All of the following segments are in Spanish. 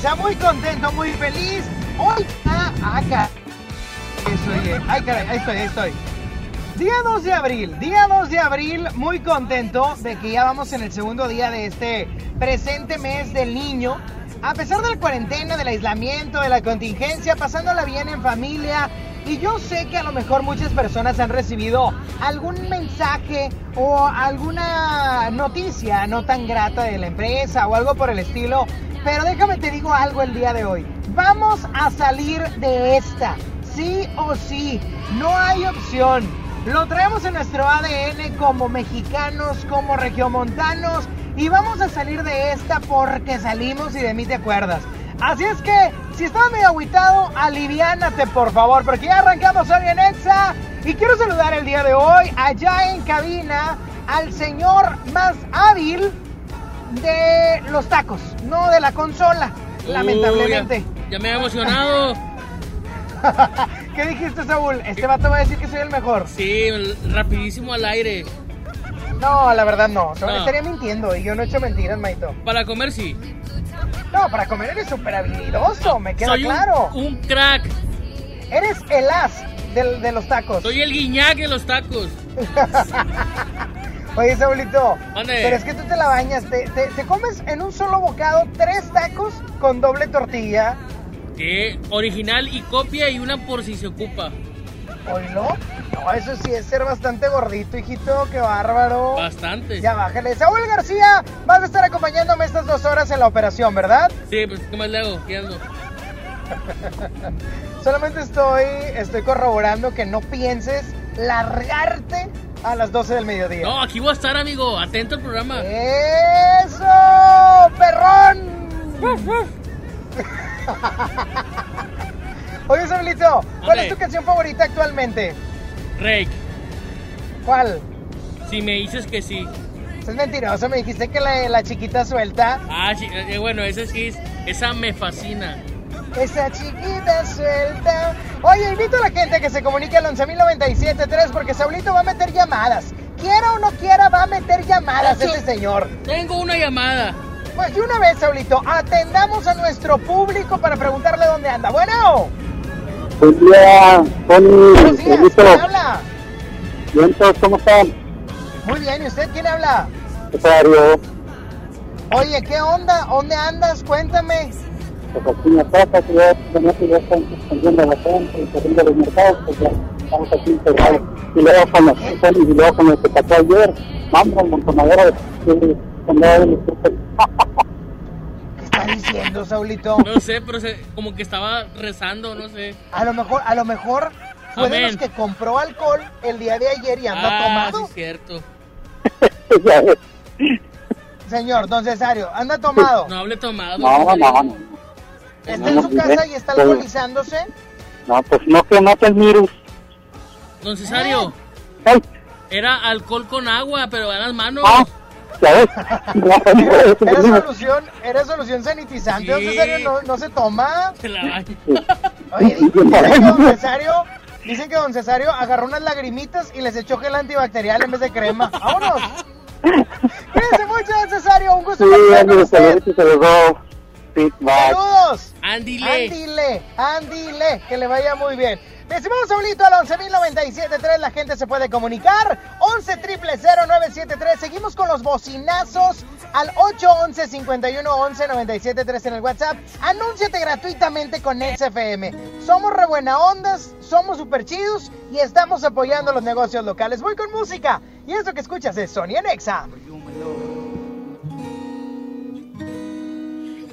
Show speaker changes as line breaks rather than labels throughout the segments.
Sony Nexa, muy contento, muy feliz. Hoy está acá. Estoy, eh, ay, caray, ahí estoy, ahí estoy. Día 2 de abril, día 2 de abril, muy contento de que ya vamos en el segundo día de este presente mes del niño. A pesar de la cuarentena, del aislamiento, de la contingencia, pasándola bien en familia. Y yo sé que a lo mejor muchas personas han recibido algún mensaje o alguna noticia no tan grata de la empresa o algo por el estilo. Pero déjame te digo algo el día de hoy. Vamos a salir de esta. Sí o sí. No hay opción. Lo traemos en nuestro ADN como mexicanos, como regiomontanos y vamos a salir de esta porque salimos y de mí te acuerdas. Así es que, si estás medio agüitado, aliviánate por favor, porque ya arrancamos hoy en y quiero saludar el día de hoy allá en cabina al señor más hábil de los tacos, no de la consola, lamentablemente.
Ya, ya me he emocionado.
¿Qué dijiste, Saúl? Este vato va a decir que soy el mejor.
Sí, rapidísimo al aire.
No, la verdad no.
No.
estaría mintiendo y yo no he hecho mentiras, Maito.
Para comer sí.
No, para comer eres súper habilidoso, me queda
Soy un-
claro.
Un, crack.
Eres el as del- de los tacos.
Soy el guiñac de los tacos.
Oye, Saulito, pero es que tú te la bañas. Te, te- te comes en un solo bocado tres tacos con doble tortilla.
Que original y copia y una por si se ocupa.
Oílo. No, eso sí es ser bastante gordito, hijito. Qué bárbaro.
Bastante.
Ya bájale. Saúl García, vas a estar acompañándome estas dos horas en la operación, ¿verdad?
Sí, pues ¿qué más le hago? ¿Qué ando?
Solamente estoy, estoy corroborando que no pienses largarte a las 12 del mediodía.
No, aquí voy a estar, amigo. Atento al programa.
¡Eso! ¡Perrón! Oye, Saulito, ¿cuál es tu canción favorita actualmente?
Rake,
¿Cuál?
si me dices que sí.
Es mentiroso, me dijiste que la, la chiquita suelta.
Ah, sí, eh, bueno, esa sí es. Esa me fascina.
Esa chiquita suelta. Oye, invito a la gente a que se comunique al 11.097.3 porque Saulito va a meter llamadas. Quiera o no quiera, va a meter llamadas
Ocho.
ese señor.
Tengo una llamada.
Pues de una vez, Saulito, atendamos a nuestro público para preguntarle dónde anda. Bueno,
Buen día, Tony,
buenos días. ¿quién habla?
Vientos, ¿cómo están?
Muy bien, ¿y usted quién habla?
Rosario,
Oye, ¿qué onda? ¿Dónde andas? Cuéntame.
Pues aquí en la casa, que ya, ya, que ya están suspendiendo la gente y corriendo los mercados, pues ya estamos aquí encerrados. Y luego con los y luego con lo que pasó ayer, vamos, montonadera de de- el.
¿Qué está diciendo, Saulito?
No sé, pero se- como que estaba rezando, no sé.
A lo mejor, a lo mejor fue de
Amén.
los que compró alcohol el día de ayer y anda
ah,
tomado.
sí, es cierto.
Señor, don Cesario, anda tomado.
No hable tomado.
No, no, no.
Está en su casa y está alcoholizándose.
No, pues no que mate el virus.
Don Cesario,
Ay,
era alcohol con agua, pero a las manos.
ah. No, no, eso
Era
no.
solución, era solución sanitizante. Don
Sí.
Cesario no, no se toma.
Se la baña.
Oye, dicen que don Cesario, dicen que don Cesario agarró unas lagrimitas y les echó gel antibacterial en vez de crema. ¡Vámonos! Cuídense mucho, don Cesario. Un gusto
Sí,
con
bye.
Saludos.
Ándile.
Ándile, ándile, que le vaya muy bien. Mi estimado Saulito, al 11.097.3 la gente se puede comunicar. 11 973 Seguimos con los bocinazos al 811 51 11 97 3 en el WhatsApp. Anúnciate gratuitamente con XFM. Somos re buena ondas, somos super chidos y estamos apoyando los negocios locales. Voy con música y eso que escuchas es Sony en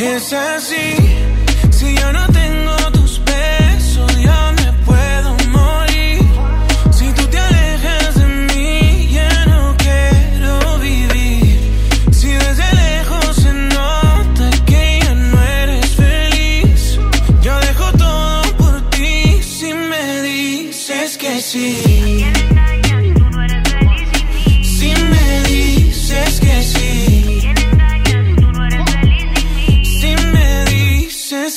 Es así, si yo no tengo tus besos, yo me puedo morir.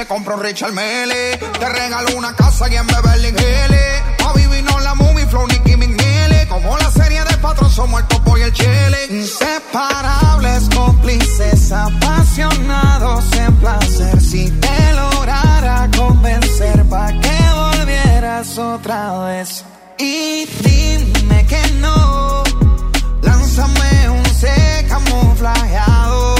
te
compro Richard Mele, te regalo una casa y en Beverly Hills. A vivir no la movie, flow, Nicky McNeely. Como la serie de patrón, somos el topo y el chile. Inseparables, cómplices, apasionados en placer. Si te lograra convencer, pa' que volvieras otra vez. Y dime que no, lánzame un C camuflajeado.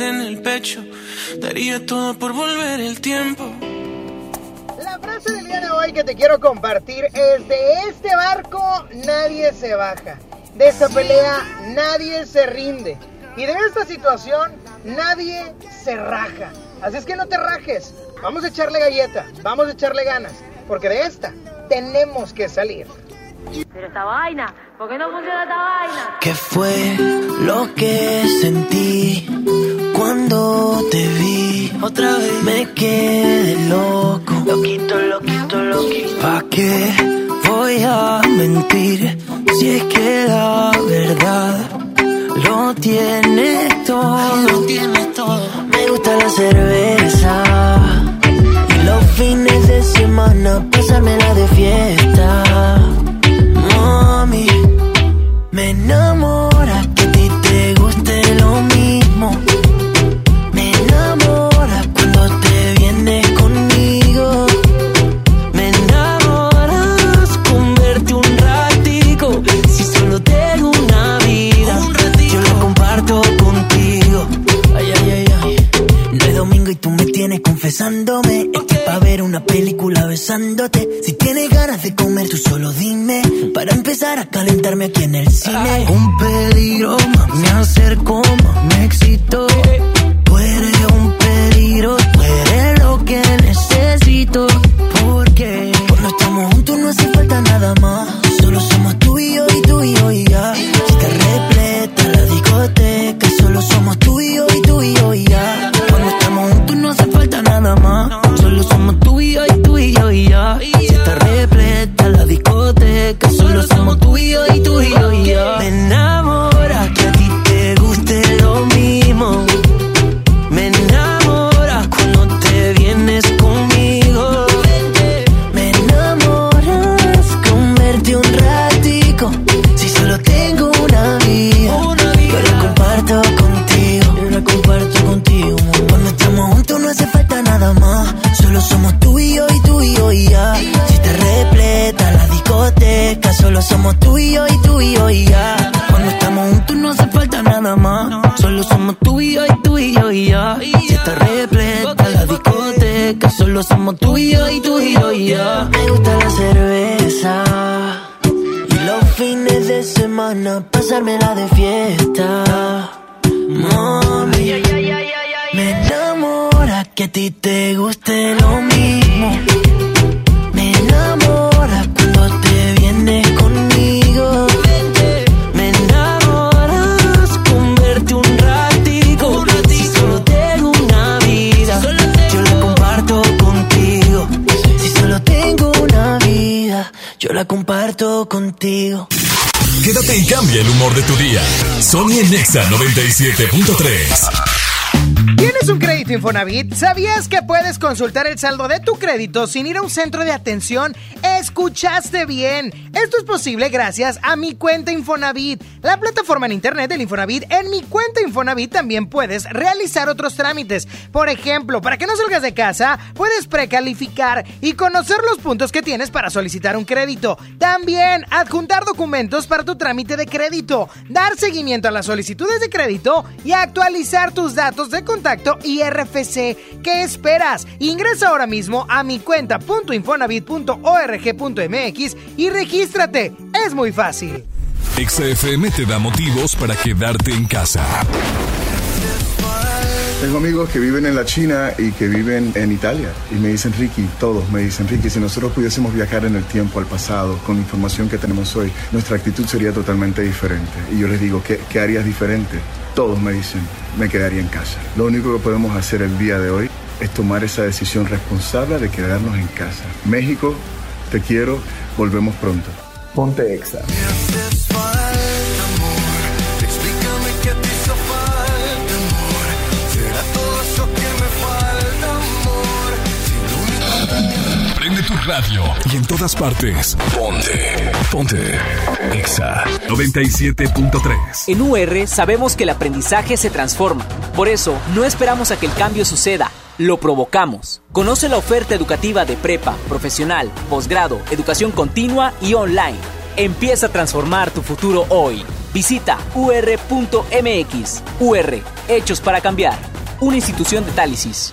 En el pecho, daría todo por volver el tiempo.
La frase del día de hoy que te quiero compartir es de este barco nadie se baja. De esta pelea nadie se rinde. Y de esta situación nadie se raja. Así es que no te rajes. Vamos a echarle galleta. Vamos a echarle ganas. Porque de esta tenemos que salir.
Pero esta vaina, ¿por qué no funciona esta vaina?
¿Qué fue lo que sentí cuando te vi? Otra vez me quedé loco, loquito, loquito, loquito. ¿Pa' qué voy a mentir si es que la verdad lo tiene todo? Lo tiene todo. Me gusta la cerveza y los fines de semana pasármela de fiesta. Me enamora que a ti te guste lo mismo. Me enamora cuando te vienes conmigo. Me enamoras con verte un ratico. Si solo tengo una vida, yo la comparto contigo. Ay, ay, ay, ay. No es domingo y tú me tienes confesándome. Pa' ver una película besándote. Si tienes ganas de comer, tú solo dime. Para empezar a calentarme aquí en el cine. Un peligro, más me acerco, más me excito. Tú eres un peligro, tú eres lo que necesito. Porque cuando estamos juntos no hace falta nada más. Solo somos tú y yo y tú y yo y ya. Está repleta la discoteca. Solo somos tú y yo y tú y yo y ya. Cuando estamos juntos no hace falta nada más. Solo somos tú y yo y tú y yo y ya. Si está repleta la discoteca. Solo somos tú y yo y tú y yo y ya. Me enamora que a ti te guste lo mismo. Solo somos tú y yo y tú y yo y ya. Cuando estamos juntos no hace falta nada más. Solo somos tú y yo y tú y yo y ya. Si está repleta la discoteca, solo somos tú y yo y tú y yo y ya. Me gusta la cerveza. Y los fines de semana pasármela de fiesta. Mami, me enamora que a ti te guste lo mismo. Me enamora cuando te Me enamoras con verte un ratico. Si solo tengo una vida, yo la comparto contigo. Si solo tengo una vida, yo la comparto contigo.
Quédate y cambia el humor de tu día. Sony en Nexa 97.3.
¿Tienes un crédito Infonavit? ¿Sabías que puedes consultar el saldo de tu crédito sin ir a un centro de atención? Escuchaste bien. Esto es posible gracias a mi cuenta Infonavit, la plataforma en internet del Infonavit. En mi cuenta Infonavit también puedes realizar otros trámites. Por ejemplo, para que no salgas de casa, puedes precalificar y conocer los puntos que tienes para solicitar un crédito. También adjuntar documentos para tu trámite de crédito, dar seguimiento a las solicitudes de crédito y actualizar tus datos de contacto y RFC. ¿Qué esperas? Ingresa ahora mismo a mi cuenta.infonavit.org.mx y regístrate. Es muy fácil.
XFM te da motivos para quedarte en casa.
Tengo amigos que viven en la China y que viven en Italia y me dicen, Ricky, todos me dicen, Ricky, si nosotros pudiésemos viajar en el tiempo, al pasado, con la información que tenemos hoy, nuestra actitud sería totalmente diferente. Y yo les digo, ¿qué, qué harías diferente? Todos me dicen, me quedaría en casa. Lo único que podemos hacer el día de hoy es tomar esa decisión responsable de quedarnos en casa. México, te quiero, volvemos pronto. Ponte Exa.
Radio y en todas partes. Ponte. Ponte. Exa 97.3.
En UR sabemos que el aprendizaje se transforma. Por eso, no esperamos a que el cambio suceda, lo provocamos. Conoce la oferta educativa de prepa, profesional, posgrado, educación continua y online. Empieza a transformar tu futuro hoy. Visita ur.mx. UR, Hechos para Cambiar. Una institución de Tálisis.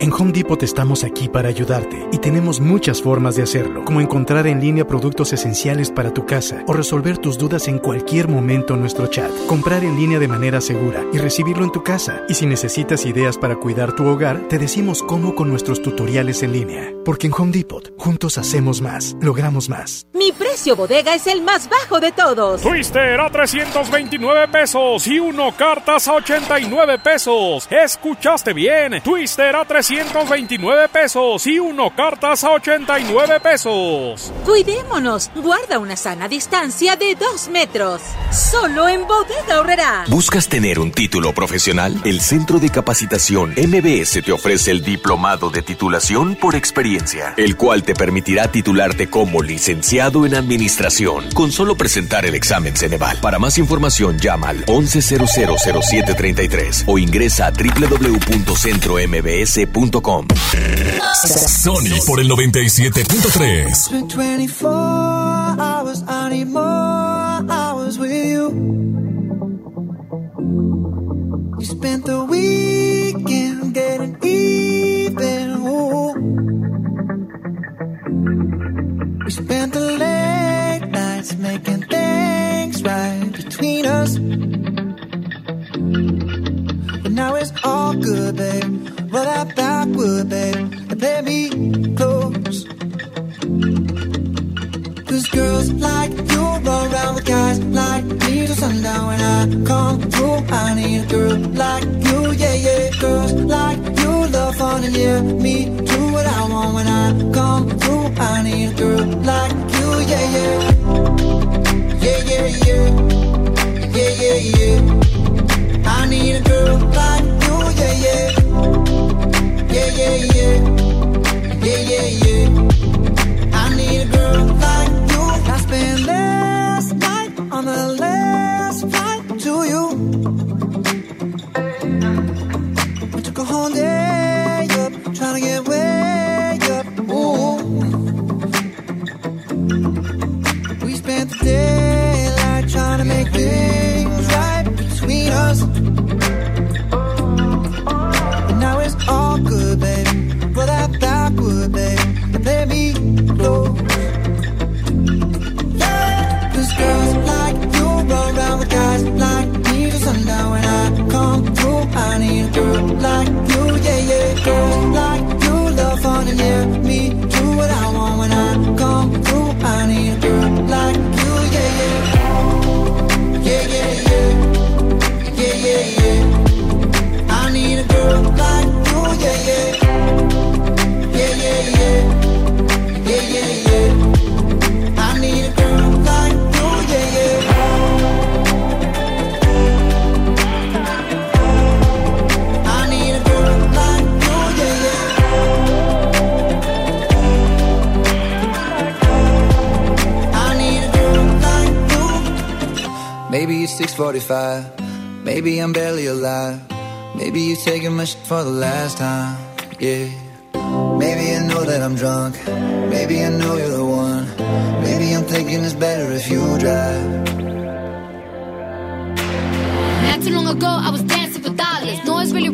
En Home Depot estamos aquí para ayudarte y tenemos muchas formas de hacerlo, como encontrar en línea productos esenciales para tu casa o resolver tus dudas en cualquier momento en nuestro chat, comprar en línea de manera segura y recibirlo en tu casa. Y si necesitas ideas para cuidar tu hogar, te decimos cómo con nuestros tutoriales en línea. Porque en Home Depot, juntos hacemos más, logramos más.
Mi precio bodega es el más bajo de todos.
Twister a 329 pesos y uno cartas a 89 pesos. Escuchaste bien. Twister a 329 pesos y uno cartas a 89 pesos.
Cuidémonos. Guarda una sana distancia de 2 metros. Solo en bodega ahorrará.
¿Buscas tener un título profesional? El Centro de Capacitación MBS te ofrece el Diplomado de Titulación por Experiencia, el cual te permitirá titularte como licenciado en Administración con solo presentar el examen Ceneval. Para más información llama al 11000733 o ingresa a www.centrombs.com.
Sony por el 97.3.
24 hours, I need more hours with you. We spent the weekend getting even. Ooh. We spent the late nights making things right between us. But now it's all good, babe. Roll that backward, babe, and play me close. Cause girls like you run around with guys like me till sundown when I come through. I need a girl like you, yeah, yeah. Girls like you love fun and yeah, me do what I want when I come through. I need a girl like you, yeah, yeah. Yeah, yeah, yeah. Yeah, yeah, yeah. I need a girl like 45.
Maybe I'm barely alive. Maybe you're taking my shit for the last time. Yeah. Maybe I know that I'm drunk. Maybe I know you're the one. Maybe I'm thinking it's better if you drive.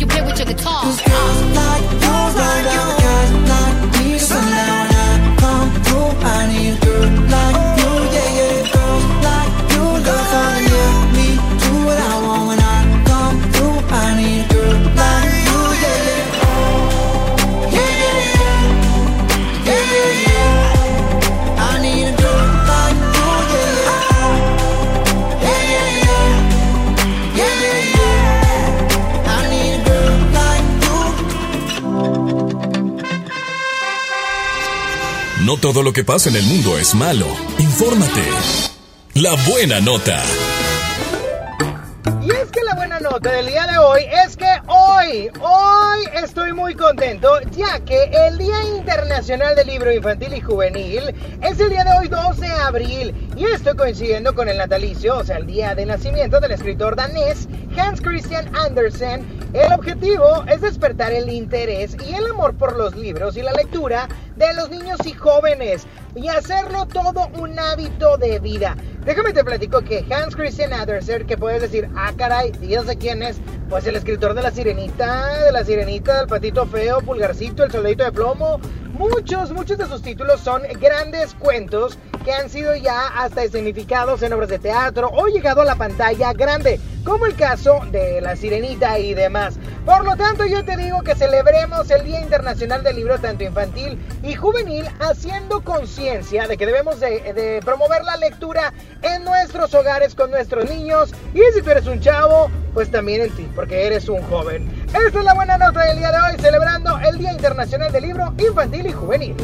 you play with your guitar.
Cause girls like you run around
todo lo que pasa en el mundo es malo. Infórmate. La buena nota.
Y es que la buena nota del día de hoy es que hoy, hoy estoy muy contento ya que el Día Internacional del Libro Infantil y Juvenil es el día de hoy 12 de abril y estoy coincidiendo con el natalicio, o sea, el día de nacimiento del escritor danés Hans Christian Andersen. El objetivo es despertar el interés y el amor por los libros y la lectura de los niños y jóvenes y hacerlo todo un hábito de vida. Déjame te platico que Hans Christian Andersen, que puedes decir, ah caray, ¿y yo sé quién es? Pues el escritor de La Sirenita, de La Sirenita, del Patito Feo, Pulgarcito, El Soldadito de Plomo. Muchos, muchos de sus títulos son grandes cuentos que han sido ya hasta escenificados en obras de teatro o llegado a la pantalla grande, como el caso de La Sirenita y demás. Por lo tanto, yo te digo que celebremos el Día Internacional del Libro tanto infantil y juvenil haciendo conciencia de que debemos de, promover la lectura en nuestros hogares con nuestros niños y si tú eres un chavo, pues también en ti, porque eres un joven. Esta es la buena nota del día de hoy, celebrando el Día Internacional del Libro Infantil y Juvenil.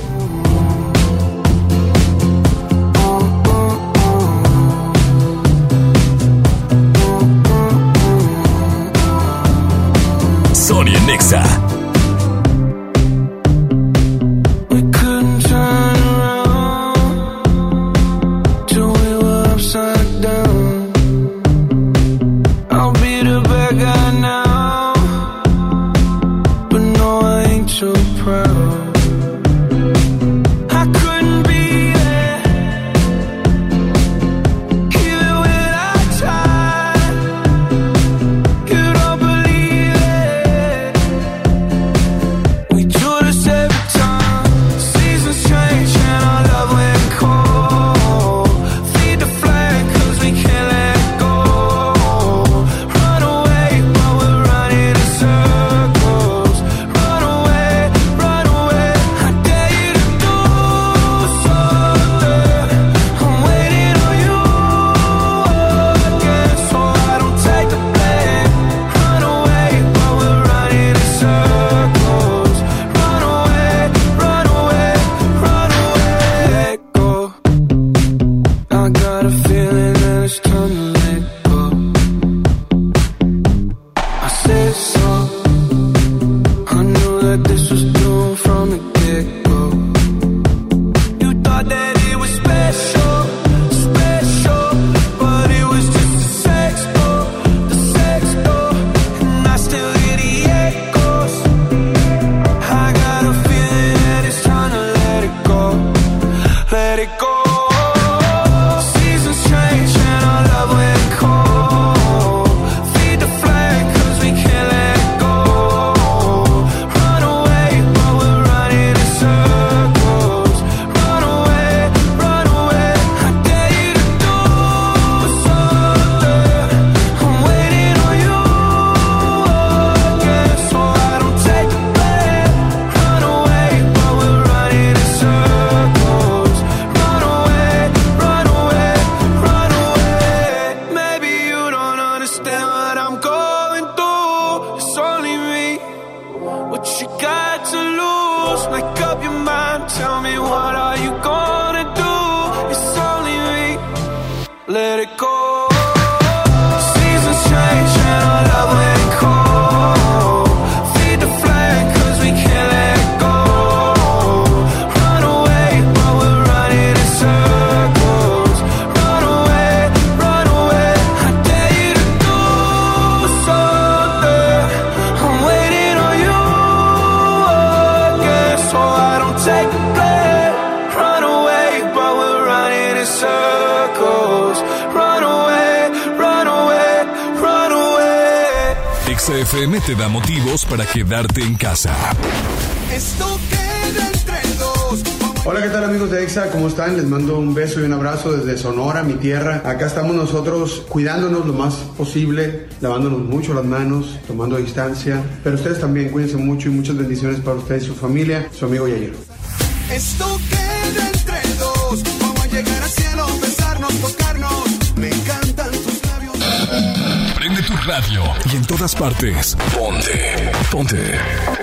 Sonia Nexa. Quedarte en casa.
Esto queda entre dos.
Hola, ¿qué tal amigos de EXA? ¿Cómo están? Les mando un beso y un abrazo desde Sonora, mi tierra. Acá estamos nosotros cuidándonos lo más posible, lavándonos mucho las manos, tomando distancia. Pero ustedes también cuídense mucho y muchas bendiciones para ustedes y su familia. Su amigo Yair.
Esto queda
Prende tu radio y en todas partes. Ponte. Ponte.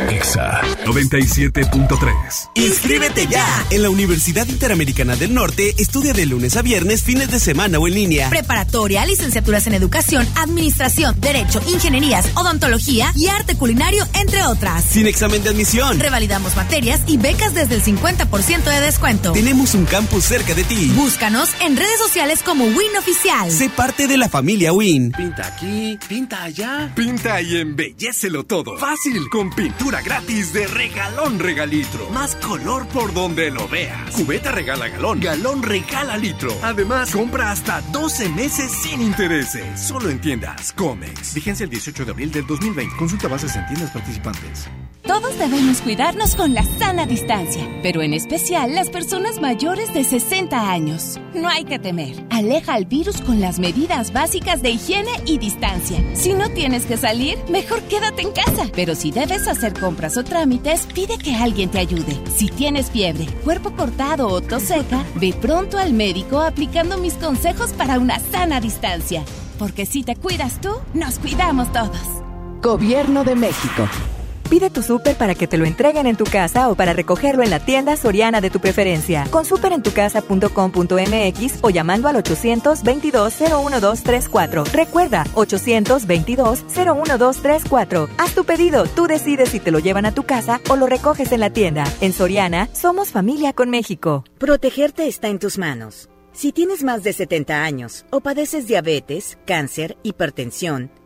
Exa 97.3.
Inscríbete ya. En la Universidad Interamericana del Norte estudia de lunes a viernes, fines de semana o en línea.
Preparatoria, licenciaturas en educación, administración, derecho, ingenierías, odontología y arte culinario, entre otras.
Sin examen de admisión.
Revalidamos materias y becas desde el 50% de descuento.
Tenemos un campus cerca de ti.
Búscanos en redes sociales como Win Oficial.
Sé parte de la familia Win.
Pinta aquí, pinta allá. Pinta y embellecelo todo. Fácil, con pintura gratis de regalón regalitro. Más color por donde lo veas. Cubeta regala galón, galón regala litro. Además, compra hasta 12 meses sin intereses. Solo en tiendas Comex. Vigencia el 18 de abril del 2020. Consulta bases en tiendas participantes.
Todos debemos cuidarnos con la sana distancia, pero en especial las personas mayores de 60 años. No hay que temer. Aleja al virus con las medidas básicas de higiene y distancia. Si no tienes que salir, mejor quédate en casa. Pero si debes hacer compras o trámites, pide que alguien te ayude. Si tienes fiebre, cuerpo cortado o tos seca, ve pronto al médico aplicando mis consejos para una sana distancia. Porque si te cuidas tú, nos cuidamos todos.
Gobierno de México. Pide tu súper para que te lo entreguen en tu casa o para recogerlo en la tienda soriana de tu preferencia. Con superentucasa.com.mx o llamando al 822-01234. Recuerda, 822-01234. Haz tu pedido, tú decides si te lo llevan a tu casa o lo recoges en la tienda. En Soriana, somos familia con México.
Protegerte está en tus manos. Si tienes más de 70 años o padeces diabetes, cáncer, hipertensión,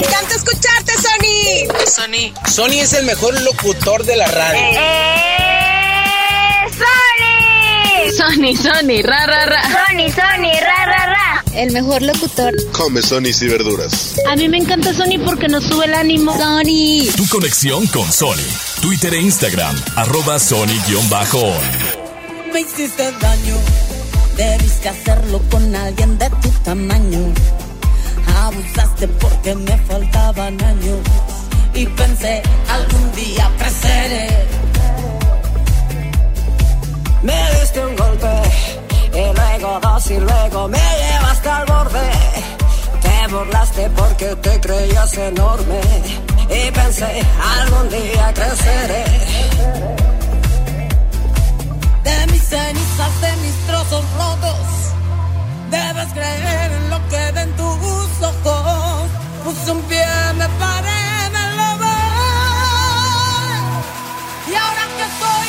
¡Me encanta escucharte, Sony!
Sony. Sony es el mejor locutor de la radio.
¡Eh, Sony!
Sony, Sony, ra, ra, ra.
Sony, Sony, ra, ra, ra.
El mejor locutor.
Come Sony y verduras.
A mí me encanta Sony porque nos sube el ánimo. Sony.
Tu conexión con Sony. Twitter e Instagram, arroba Sony-on.
Me hiciste daño. Debiste hacerlo con alguien de tu tamaño. Abusaste porque me faltaban años y pensé algún día creceré. Me diste un golpe y luego dos y luego me llevaste al borde. Te burlaste porque te creías enorme y pensé algún día creceré. De mis cenizas, de mis trozos rotos, debes creer en lo que ven tus ojos. Puse un pie, me paré, me lo. Y ahora que soy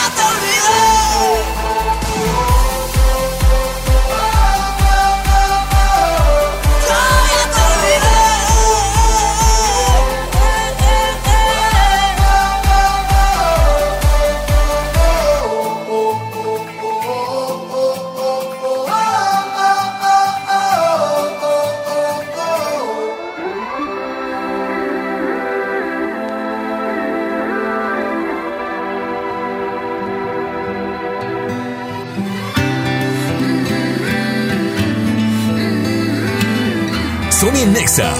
Nexa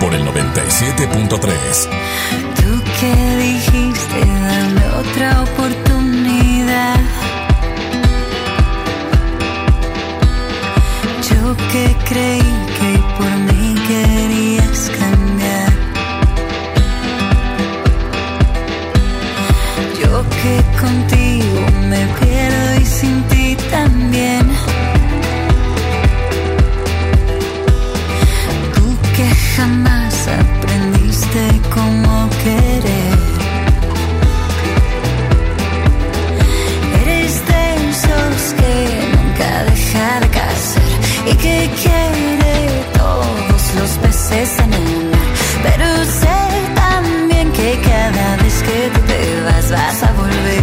por el 97.3.
Tú que dijiste dame otra oportunidad. Yo que creí que por mí querías cambiar. Yo que contigo me pierdo y sin ti Pero sé también que cada vez que te vas vas a volver,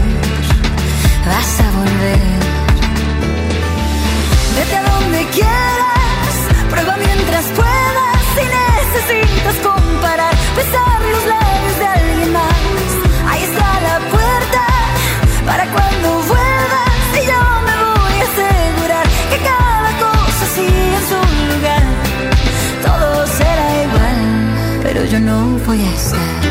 vas a volver. Voy a estar.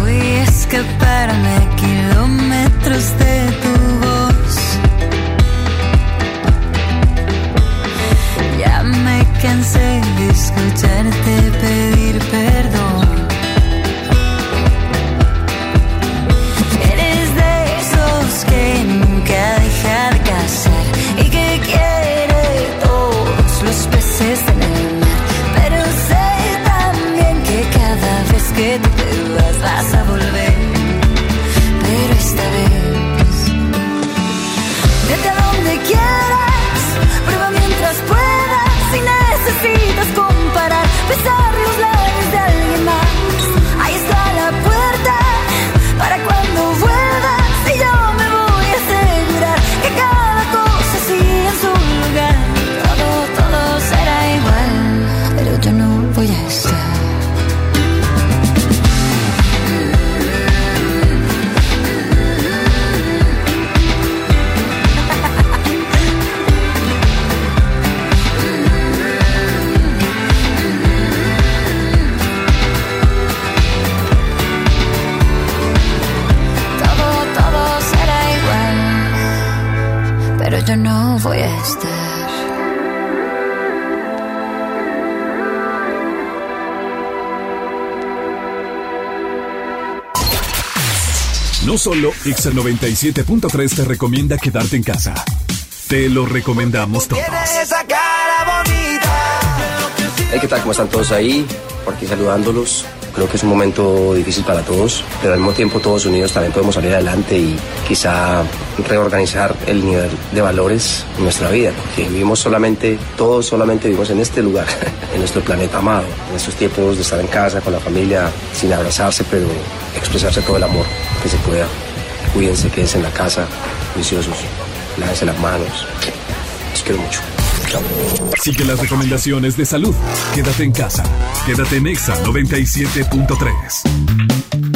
Voy a escaparme a kilómetros de tu voz. Ya me cansé de escucharte pedir perdón.
Solo Exa 97.3 te recomienda quedarte en casa. Te lo recomendamos todos.
esa cara bonita.
Hey, ¿qué tal? ¿Cómo están todos ahí? Por aquí saludándolos. Creo que es un momento difícil para todos, pero al mismo tiempo todos unidos también podemos salir adelante y quizá reorganizar el nivel de valores en nuestra vida, porque vivimos solamente, todos solamente vivimos en este lugar, en nuestro planeta amado, en estos tiempos de estar en casa con la familia, sin abrazarse, pero expresarse todo el amor que se pueda. Cuídense, quédense en la casa, viciosos, lávense las manos. Los quiero mucho.
Sigue las recomendaciones de salud. Quédate en casa. Quédate en Exa 97.3.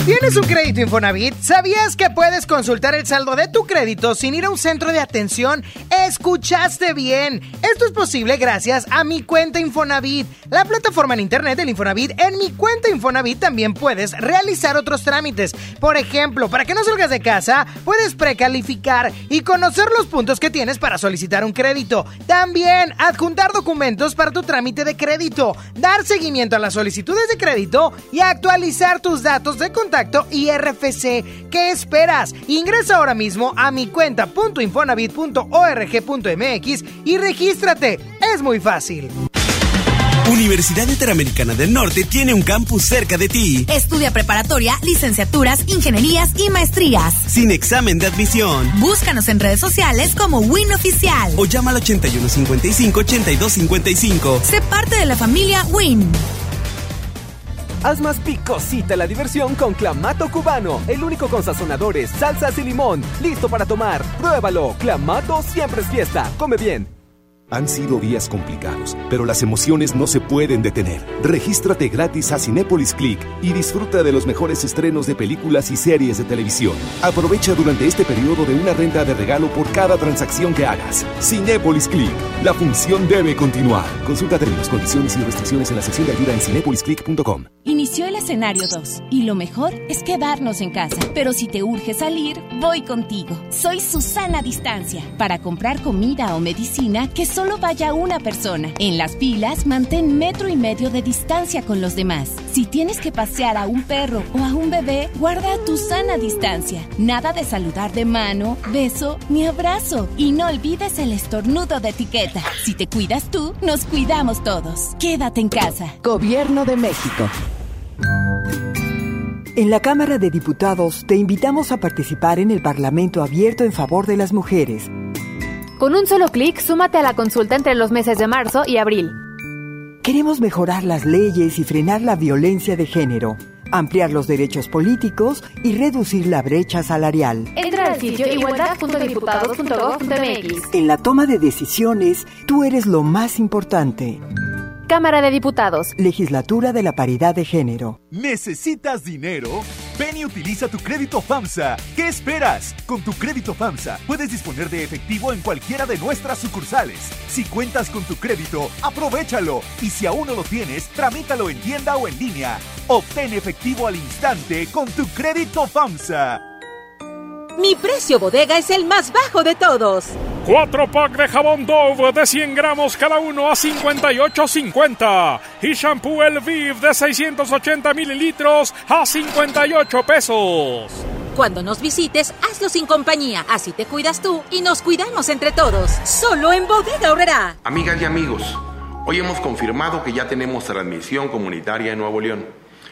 ¿Tienes un crédito Infonavit? ¿Sabías que puedes consultar el saldo de tu crédito sin ir a un centro de atención? Escuchaste bien. Esto es posible gracias a mi cuenta Infonavit, la plataforma en internet del Infonavit. En mi cuenta Infonavit también puedes realizar otros trámites. Por ejemplo, para que no salgas de casa, puedes precalificar y conocer los puntos que tienes para solicitar un crédito. También adjuntar documentos para tu trámite de crédito, dar seguimiento a las solicitudes de crédito y actualizar tus datos de contacto contacto y RFC. ¿Qué esperas? Ingresa ahora mismo a mi cuenta.infonavit.org.mx y regístrate. Es muy fácil.
Universidad Interamericana del Norte tiene un campus cerca de ti.
Estudia preparatoria, licenciaturas, ingenierías y maestrías.
Sin examen de admisión.
Búscanos en redes sociales como Win Oficial.
O llama al 8155-8255.
Sé parte de la familia Win.
Haz más picosita la diversión con Clamato Cubano, el único con sazonadores, salsas y limón. Listo para tomar. Pruébalo. Clamato siempre es fiesta. Come bien.
Han sido días complicados, pero las emociones no se pueden detener. Regístrate gratis a Cinépolis Click y disfruta de los mejores estrenos de películas y series de televisión. Aprovecha durante este periodo de una renta de regalo por cada transacción que hagas. Cinépolis Click. La función debe continuar. Consulta términos, condiciones y restricciones en la sección de ayuda en cinépolisclick.com.
Inició el escenario 2 y lo mejor es quedarnos en casa. Pero si te urge salir, voy contigo. Soy Susana Distancia para comprar comida o medicina que son solo vaya una persona. En las filas, mantén metro y medio de distancia con los demás. Si tienes que pasear a un perro o a un bebé, guarda tu sana distancia. Nada de saludar de mano, beso ni abrazo. Y no olvides el estornudo de etiqueta. Si te cuidas tú, nos cuidamos todos. Quédate en casa.
Gobierno de México. En la Cámara de Diputados te invitamos a participar en el Parlamento Abierto en favor de las mujeres.
Con un solo clic, súmate a la consulta entre los meses de marzo y abril.
Queremos mejorar las leyes y frenar la violencia de género, ampliar los derechos políticos y reducir la brecha salarial.
Entra al sitio igualdad.diputados.gov.mx.
En la toma de decisiones, tú eres lo más importante.
Cámara de Diputados.
Legislatura de la Paridad de Género.
¿Necesitas dinero? Ven y utiliza tu crédito FAMSA. ¿Qué esperas? Con tu crédito FAMSA puedes disponer de efectivo en cualquiera de nuestras sucursales. Si cuentas con tu crédito, aprovechalo. Y si aún no lo tienes, tramítalo en tienda o en línea. Obtén efectivo al instante con tu crédito FAMSA.
Mi precio bodega es el más bajo de todos.
Cuatro pack de jabón Dove de 100 gramos cada uno a 58.50. Y shampoo El Viv de 680 mililitros a 58 pesos.
Cuando nos visites, hazlo sin compañía. Así te cuidas tú y nos cuidamos entre todos. Solo en Bodega Horrera.
Amigas y amigos, hoy hemos confirmado que ya tenemos transmisión comunitaria en Nuevo León.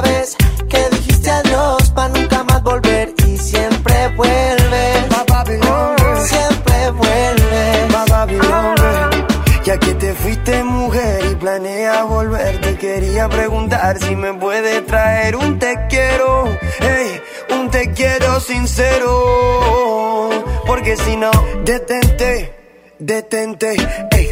Vez que dijiste adiós para nunca más volver y siempre vuelves. Siempre vuelves. Ya que te fuiste mujer y planea volver, te quería preguntar si me puede traer un te quiero, hey, un te quiero sincero, porque si no, detente. Detente,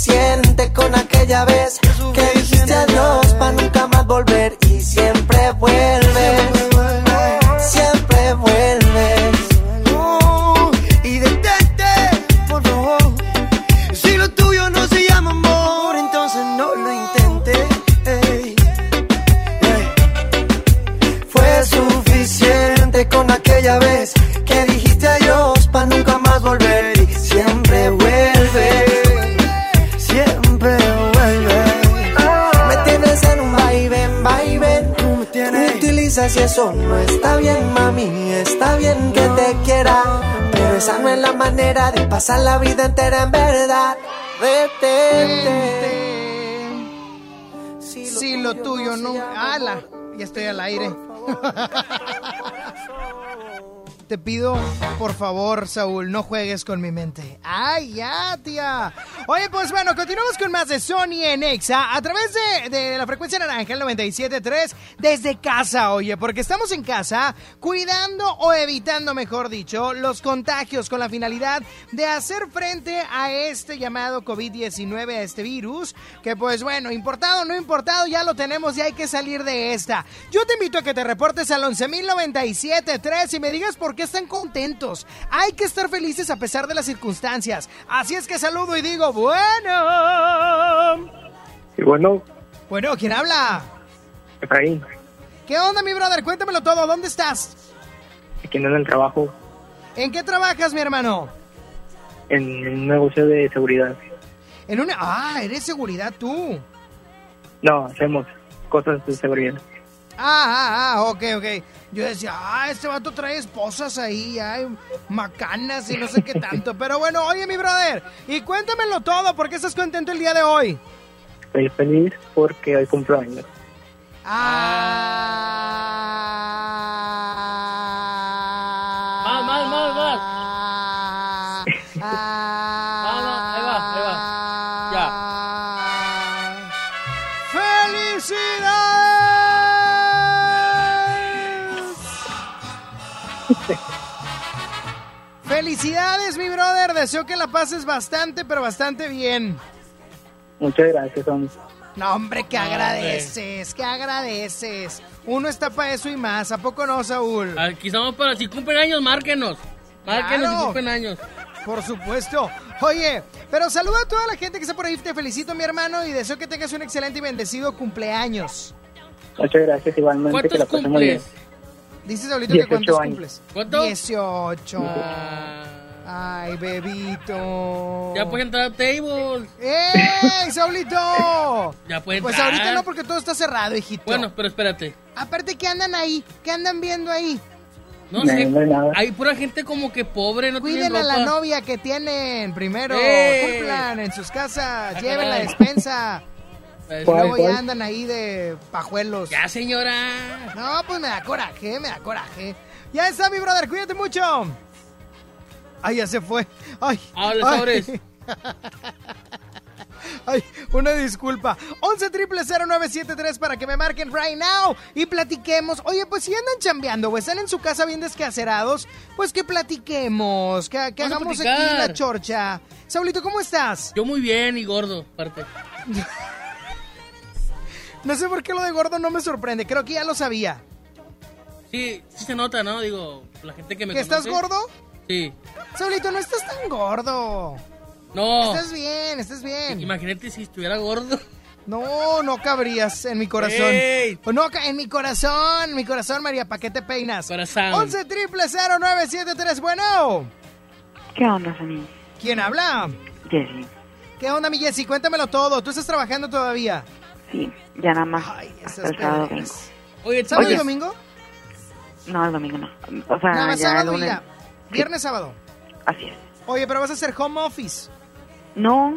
Suficiente con aquella vez que dijiste adiós para nunca más volver y siempre vuelves.
Y
eso no está bien, mami. Está bien que te quiera, pero esa no es la manera de pasar la vida entera en verdad. Detente.
Si lo tuyo no. ¡Hala! Ya estoy al aire. Te pido, por favor, Saúl, no juegues con mi mente. ¡Ay, ya, tía! Oye, pues bueno, continuamos con más de Sony en Exa a través de, de la frecuencia naranja, el 97.3, desde casa, oye, porque estamos en casa cuidando o evitando, mejor dicho, los contagios con la finalidad de hacer frente a este llamado COVID-19, a este virus, que pues bueno, importado o no importado, ya lo tenemos y hay que salir de esta. Yo te invito a que te reportes al 11.097.3 y me digas por qué están contentos. Hay que estar felices a pesar de las circunstancias. Así es que saludo y digo, bueno.
Y bueno,
Bueno, ¿quién habla?
Efraín,
¿Qué onda, mi brother? Cuéntamelo todo. ¿Dónde estás?
aquí en el trabajo
¿En qué trabajas, mi hermano?
en un negocio de seguridad.
En una... Ah, eres seguridad tú.
No, hacemos cosas de seguridad.
Ah, ah, ah, ok, ok. Yo decía, ah, este vato trae esposas ahí, hay macanas y no sé qué tanto. Pero bueno, oye, mi brother, y cuéntamelo todo, ¿por qué estás contento el día de hoy?
Estoy feliz porque hoy cumplo años.
Más, Deseo que la pases bastante, pero bastante bien.
Muchas gracias, hombre.
No, hombre, que agradeces, que agradeces. Uno está para eso y más. ¿A poco no, Saúl?
Aquí estamos para si cumplen años, márquenos. Márquenos
Claro.
si cumplen años.
Por supuesto. Oye, pero saluda a toda la gente que está por ahí. Te felicito, mi hermano, y deseo que tengas un excelente y bendecido cumpleaños.
Muchas gracias igualmente. Que la muy bien.
Dices ahorita que
18
cuántos
años.
cumples.
¿Cuánto?
18. Ay, bebito.
Ya pueden entrar a tables.
¡Ey, Saulito!
Ya pueden
Pues
entrar.
ahorita no, porque todo está cerrado, hijito.
Bueno, pero espérate.
Aparte, ¿qué andan ahí? ¿Qué andan viendo ahí?
No,
No,
sé.
no hay nada.
Hay pura gente como que pobre, no
Cuiden a la novia que tienen primero.
¡Ey!
Cumplan en sus casas.
Ah,
Lleven la despensa.
Pues,
Y
¿Cuál,
luego
cuál?
ya andan ahí de pajuelos.
Ya, señora.
No, pues me da coraje, me da coraje. Ya está, mi brother, cuídate mucho. Ay, ya se fue. Ay.
Hable,
ay.
sobres.
Ay, una disculpa. 11 triple 0973 para que me marquen right now y platiquemos. Oye, pues si andan chambeando o están en su casa bien descacerados, pues que platiquemos, que, que hagamos aquí la chorcha. Saulito, ¿cómo estás?
Yo muy bien y gordo, aparte.
No sé por qué lo de gordo no me sorprende, creo que ya lo sabía.
Sí, sí se nota, ¿no? Digo, la gente que me
¿Que estás
conoce.
gordo?
Sí.
Saulito, no estás tan gordo.
No.
Estás bien, estás bien.
Imagínate si estuviera gordo.
No, no cabrías en mi corazón.
Ey.
No, en mi corazón, mi corazón, María, ¿para qué te peinas?
Corazón.
11 triple 0973, bueno.
¿Qué onda, Sani?
¿Quién habla?
Jessy.
¿Qué onda, mi Jessy? Cuéntamelo todo. ¿Tú estás trabajando todavía?
Sí, ya nada más.
esas
hasta el sábado
peleas.
Oye,
¿Sábado y
Oye.
domingo?
No, el domingo no. O sea,
Nada más
ya el
sábado y
lunes.
ya. Viernes, sábado.
Así es.
Oye, pero vas a hacer home office.
No,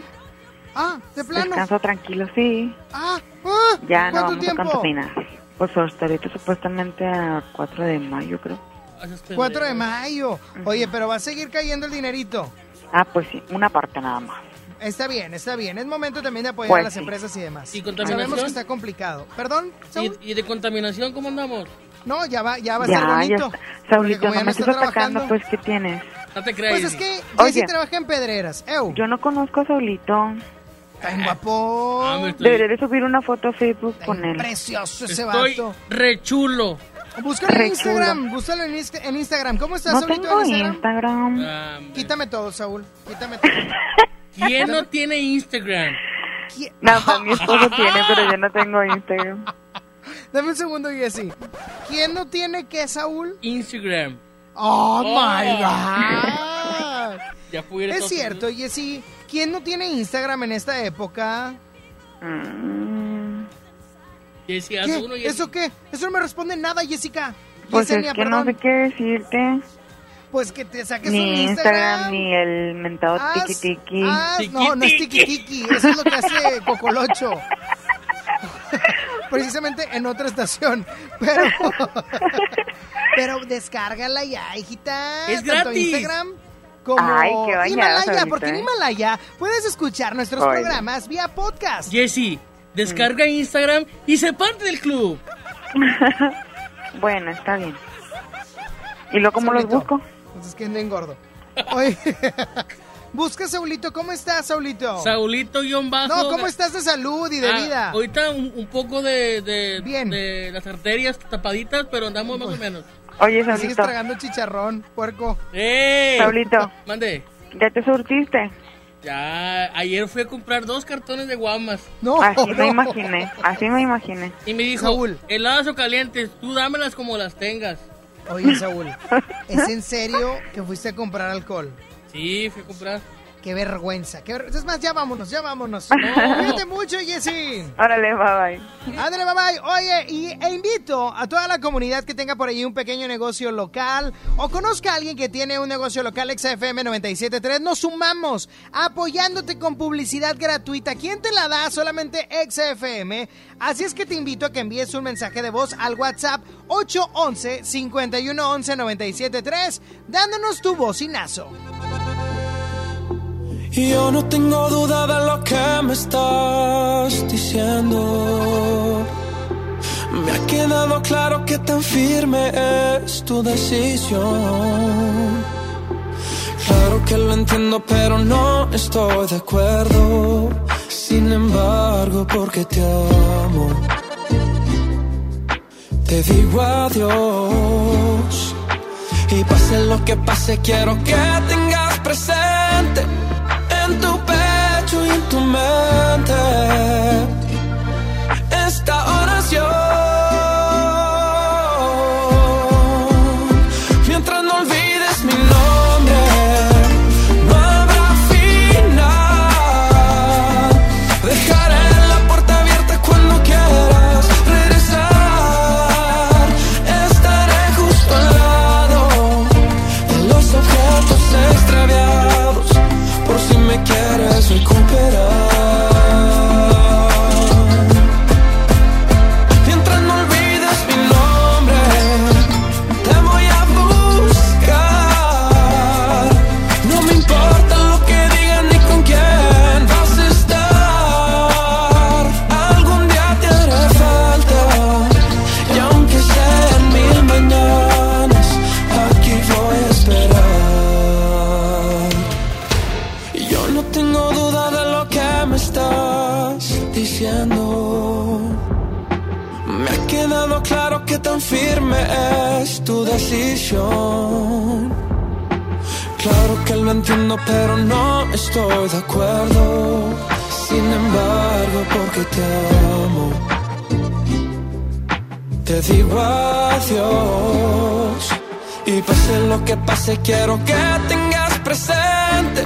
Ah, de plano.
descanso tranquilo, sí.
Ah, ah,
Ya no
¿cuánto
vamos
tiempo?
a contaminar. Pues hasta ahorita supuestamente a 4 de mayo, creo.
4 de mayo. Oye, pero va a seguir cayendo el dinerito.
Ah, pues sí, una parte nada más.
Está bien, está bien. Es momento también de apoyar
Pues
a las
sí.
empresas y demás.
¿Y contaminación?
Sabemos que está complicado. ¿Perdón?
¿Y, y de contaminación cómo andamos?
No, ya va, ya va a
Ya,
estar
ya
bonito.
está.
Porque
Saulito,
ya
no
no
me estés atacando, pues, ¿qué tienes?
No te creas.
Pues es que
Oye.
Jessy trabaja en Pedreras. Ew.
Yo no conozco a Saulito.
Está en guapo.
Ah, estoy-
Debería de subir una foto a Facebook con él.
Precioso ese
Estoy
vato.
re chulo.
Búscalo en Instagram. Búscalo en, Insta- en Instagram. ¿Cómo estás,
No
Saulito,
tengo
en Instagram?
Instagram.
Ah,
Quítame todo, Saúl. Quítame todo.
¿Quién no tiene Instagram?
No, pues mi esposo tiene, pero yo no tengo Instagram.
Dame un segundo, Jessy. ¿Quién no tiene qué, Saúl?
Instagram.
Oh,
Oh.
my God.
Ya
Es cierto, Jessy. ¿Quién no tiene Instagram en esta época?
Mm,
Jessy, haz
¿Qué?
uno, Jessy.
¿Eso qué? Eso no me responde nada, Jessica.
Pues
Yesenia,
es que no
perdón.
sé qué decirte.
Pues que te saques un
Ni
Instagram.
Instagram, ni el mentado
Haz-
tiki tiki.
haz- no, no es tiki tiki. Eso es lo que hace Cocolocho. Precisamente en otra estación. Pero, pero descárgala ya, hijita.
Es
Tanto
gratis.
Instagram como
Ay, qué bañada,
Himalaya, porque en
¿eh?
Himalaya puedes escuchar nuestros
Oye.
programas vía podcast.
Jessy, descarga Instagram y sé parte del club.
Bueno, está bien. ¿Y luego cómo los busco?
Pues es que engordo. Oye, busca Saulito. ¿Cómo estás, Saulito?
Saulito guion bajo.
No, ¿cómo estás de salud y de
Ah,
vida?
Ahorita un, un poco de, de,
Bien.
de las arterias tapaditas, pero andamos más o menos.
Oye,
Sigues
Saulito.
tragando chicharrón, puerco.
¡Eh!
Saulito,
Mande.
¿ya te surtiste?
Ya, ayer fui a comprar dos cartones de guamas.
No,
Así
no.
me imaginé, así me imaginé.
Y me dijo,
Saúl.
heladas o calientes, tú dámelas como las tengas.
Oye, Saúl, ¿es en serio que fuiste a comprar alcohol?
Sí, fui a comprar.
Qué vergüenza. Qué ver- Es más, ya vámonos, ya vámonos. Cuídate mucho, Jessy.
Órale, bye bye.
Ándale, bye bye. Oye, y, e invito a toda la comunidad que tenga por ahí un pequeño negocio local o conozca a alguien que tiene un negocio local XFM 973. Nos sumamos apoyándote con publicidad gratuita. ¿Quién te la da? Solamente XFM. Así es que te invito a que envíes un mensaje de voz al WhatsApp 811 511 973 dándonos tu bocinazo.
Y yo no tengo duda de lo que me estás diciendo. Me ha quedado claro que tan firme es tu decisión. Claro que lo entiendo, pero no estoy de acuerdo. Sin embargo, porque te amo, te digo adiós. Y pase lo que pase, quiero que tengas presente en tu pecho y en tu mente Claro que lo entiendo, pero no estoy de acuerdo. Sin embargo, porque te amo, te digo adiós. Y pase lo que pase, quiero que tengas presente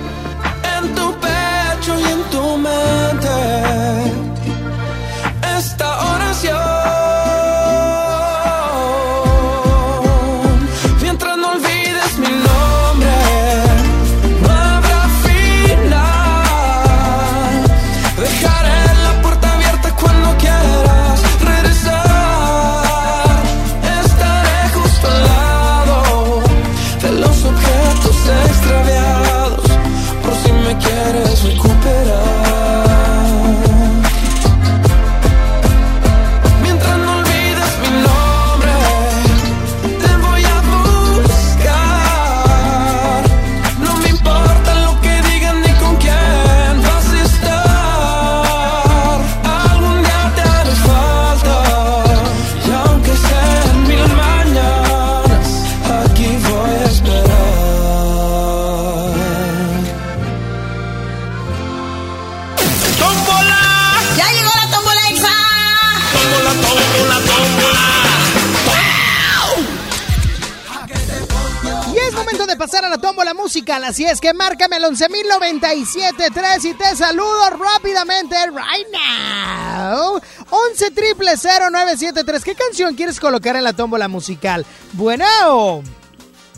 0973. ¿Qué canción quieres colocar en la tómbola musical? Bueno.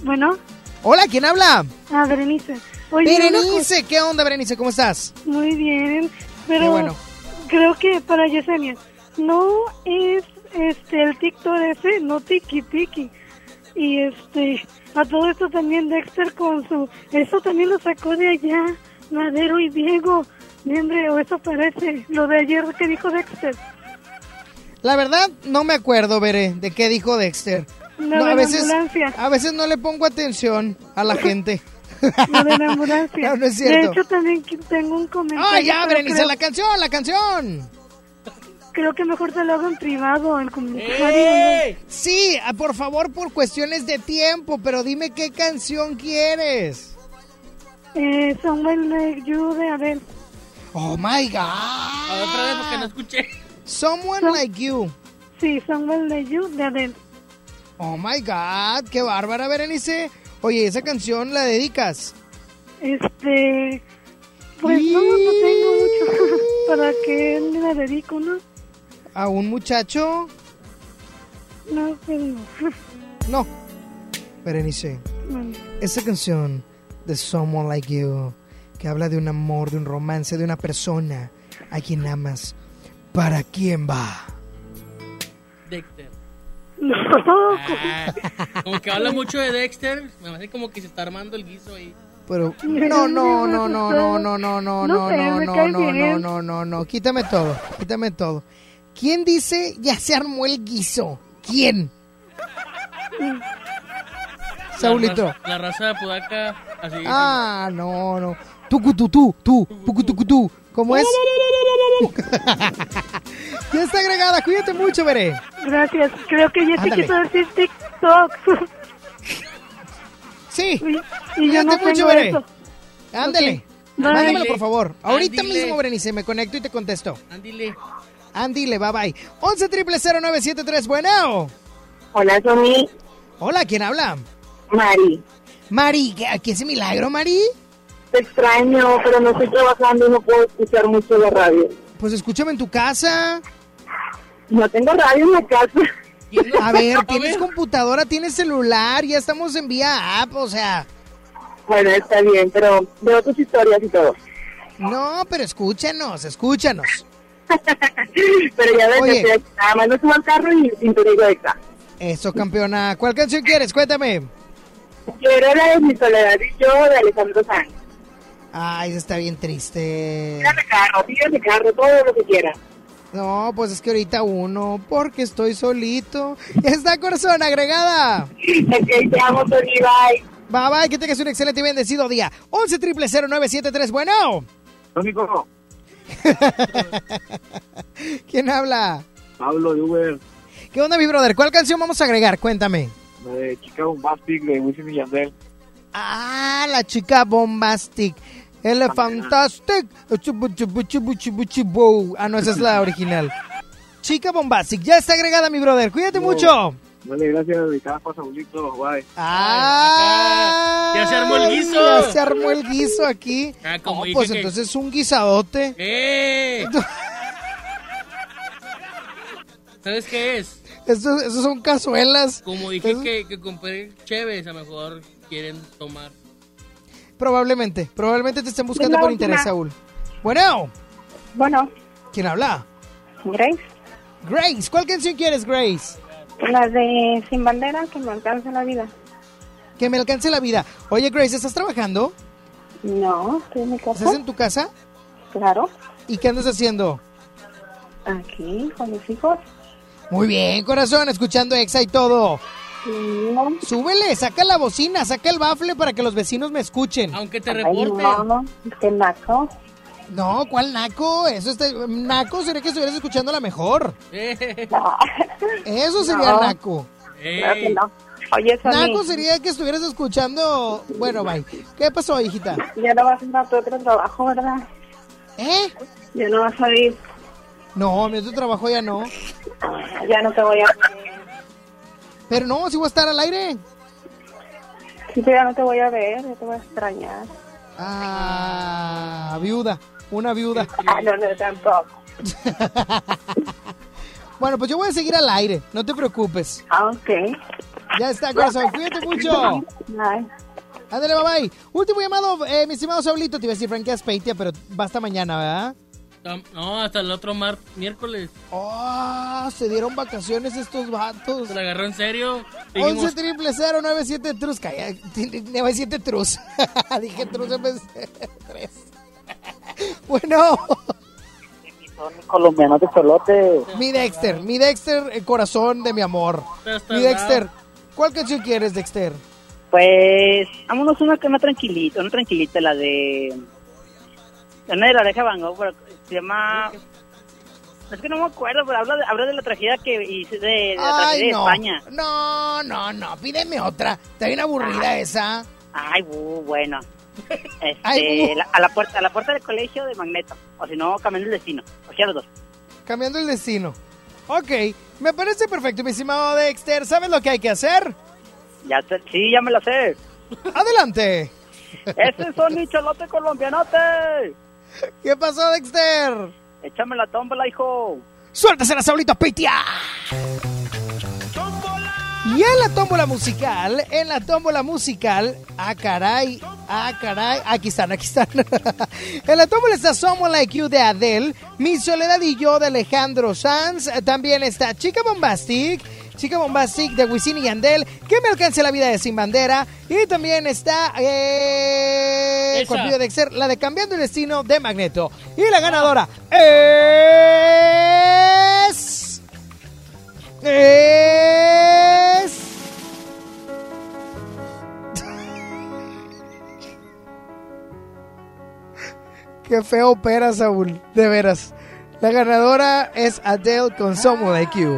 Bueno.
Hola, ¿quién habla?
Ah, Berenice. Oye,
Berenice, ¿qué onda, Berenice? ¿Cómo estás?
Muy bien, pero
Qué bueno.
creo que para Yesenia no es este el TikTok ese, no tiki tiki. Y este, a todo esto también Dexter con su, eso también lo sacó de allá, Madero y Diego. Hombre, o eso parece, lo de ayer que dijo Dexter.
La verdad, no me acuerdo, Bere, de qué dijo Dexter. No,
de
a veces,
ambulancia.
a veces no le pongo atención a la gente.
Lo de la ambulancia.
No, no es
De hecho, también tengo un comentario.
¡Ah, ya, Berenice,
creo-
la canción, la canción!
Creo que mejor te lo hago en privado, en comentario.
Sí, ah, por favor, por cuestiones de tiempo, pero dime qué canción quieres.
Eh, Someone Like You de Adele.
Oh my god.
A otra vez porque no escuché.
Someone Like You.
Sí, Someone Like You de Adele.
Oh my god, qué bárbara, Berenice. Oye, ¿esa canción la dedicas?
Este. Pues no, no tengo mucho para que me la dedico, ¿no?
¿A un muchacho?
No, pues no.
No. Berenice,
Bueno,
esa canción de Someone Like You, que habla de un amor, de un romance, de una persona a quien amas, ¿para quién va?
Dexter.
No.
Ah, como que habla mucho de Dexter. Me parece como que se está armando el guiso ahí.
Pero no, no, no, no, no, no, no, no,
No
no, no, no, no, no, no, no, no, quítame todo, quítame todo. ¿Quién dice ya se armó el guiso? ¿Quién? Saulito.
La raza, la raza de Podaca, así.
Ah, no, no. Tú, tú, tú, tú, tú, tú, tú, ¿Cómo es? ya está agregada, cuídate mucho, Veré.
Gracias. Creo que ya te quiso decir TikTok.
Sí.
Y, y yo no
Cuídate mucho, Veré. Ándale. Mándamelo, por favor. Ahorita
Ándile.
mismo, Berenice, me conecto y te contesto.
Ándile.
Ándile, bye bye. 11 triple 0973, bueno.
Hola, Somi.
Hola, ¿quién habla?
Mari.
Mari, ¿qué- ¿aquí es milagro, Mari?
Te extraño, pero no estoy trabajando y no puedo escuchar mucho la radio.
Pues escúchame en tu casa.
No tengo radio en la casa.
A ver, tienes computadora, tienes celular, ya estamos en vía app, o sea.
Bueno, está bien, pero veo tus historias y todo.
No, pero escúchanos, escúchanos.
Pero ya ves,
Oye.
estoy aquí, nada más no subo al carro y sintonizo extra.
Eso, campeona. ¿Cuál canción quieres? Cuéntame.
Quiero la de mi soledad y yo de Alejandro Sanz.
Ay, está bien triste.
Tírame carro, tírame carro, todo lo que quieras.
No, pues es que ahorita uno, porque estoy solito. Está corazón agregada.
Ok, te amo, Tony, bye.
Bye bye, que tengas un excelente y bendecido día. 11 triple 0973, bueno.
Tónico,
¿Quién habla?
Pablo de Uber,
¿Qué onda, mi brother? ¿Cuál canción vamos a agregar? Cuéntame.
la de Chicago Bombastic de Wisin y Yandel.
Ah, la chica bombastic. Fantastic. Chubu, chubu, chubu. Ah, no, esa es la original. Chica bombastic. Ya está agregada, mi brother. Cuídate mucho.
Vale, gracias, dedicada para Saulito, bye.
Ah,
Ya se armó el guiso.
Ya se armó el guiso aquí.
Ah, como
No,
dije
pues
que-
entonces es un guisadote.
¡Eh! ¿Sabes qué es?
Esos, esos son cazuelas.
Como dije
Eso-
que, que compré Chévez, a lo mejor quieren tomar.
Probablemente. Probablemente te estén buscando por interés, Saúl. Bueno.
Bueno.
¿Quién habla?
Grace.
Grace. ¿Cuál canción quieres, Grace?
La de Sin Bandera, que me alcance la vida.
Que me alcance la vida. Oye, Grace, ¿estás trabajando?
No, estoy en mi casa.
¿Estás en tu casa?
Claro.
¿Y qué andas haciendo?
Aquí, con mis hijos.
Muy bien, corazón, escuchando Exa y todo.
No.
Súbele, saca la bocina, saca el bafle para que los vecinos me escuchen.
Aunque te
Ay,
reporte.
no, qué naco.
No, ¿cuál naco? Eso está... Naco sería que estuvieras escuchando la mejor. Eso sería
No.
naco.
Claro que no. Oye,
Naco sería que estuvieras escuchando... Bueno, bye. ¿Qué pasó, hijita?
ya no vas a tu otro trabajo, ¿verdad?
¿Eh?
Ya no vas a ir.
No, mi otro trabajo ya no.
Ya no te voy a
Pero no, si voy a estar al aire.
Sí, pero ya no te voy a ver, ya te voy a extrañar.
Ah, viuda. Una viuda.
Ah, no, no, tampoco.
Bueno, pues yo voy a seguir al aire, no te preocupes.
Ah, ok.
Ya está, corazón, cuídate mucho.
Bye.
Ándale, bye bye. Último llamado, eh, mi estimado Saulito, te iba a decir Frankie Aspeitia, pero va hasta mañana, ¿verdad?
No, hasta el otro mar miércoles.
Ah, se dieron vacaciones estos vatos.
Se la agarró en serio.
11 triple 0 97 trus. Calla, 97 trus. Dije trus en vez de tres. Bueno.
colombiano de cholote.
Mi Dexter, mi Dexter, el corazón de mi amor. Mi Dexter, ¿cuál canción quieres, Dexter?
Pues, vámonos una que una tranquilita, una tranquilita, la de... Una de la oreja Van Gogh, pero se llama... Es que no me acuerdo, pero habla de, habla de la tragedia que hice de, de la
Ay,
tragedia
no.
de España.
No, no, no, pídeme otra. Está bien aburrida esa.
Ay, bu, bueno. Este,
Ay, bu.
la- a la puerta a la puerta del colegio de Magneto. O si no, cambiando el destino. Cualquiera de los dos.
Cambiando el destino. Ok, me parece perfecto, mi estimado Dexter. ¿Sabes lo que hay que hacer?
Ya sé, sí, ya me la sé.
Adelante.
Ese son mi cholote colombianote.
¿Qué pasó, Dexter?
Échame la tómbola, hijo.
¡Suéltasela, Saulito Pitia! Y en la tómbola musical, en la tómbola musical, ah caray, ah caray, aquí están, aquí están. en la tómbola está Someone Like You de Adele, Mi Soledad y Yo de Alejandro Sanz, también está Chica Bombastic, Chica Bombastic de Wisin y Yandel, Que me alcance la vida de Sin Bandera, y también está, eh,
Esa.
¿cuál pidió Dexter? la de Cambiando el Destino de Magneto. Y la ganadora es... Es... Qué feo opera, Saúl. De veras. La ganadora es Adele con Someone Like You.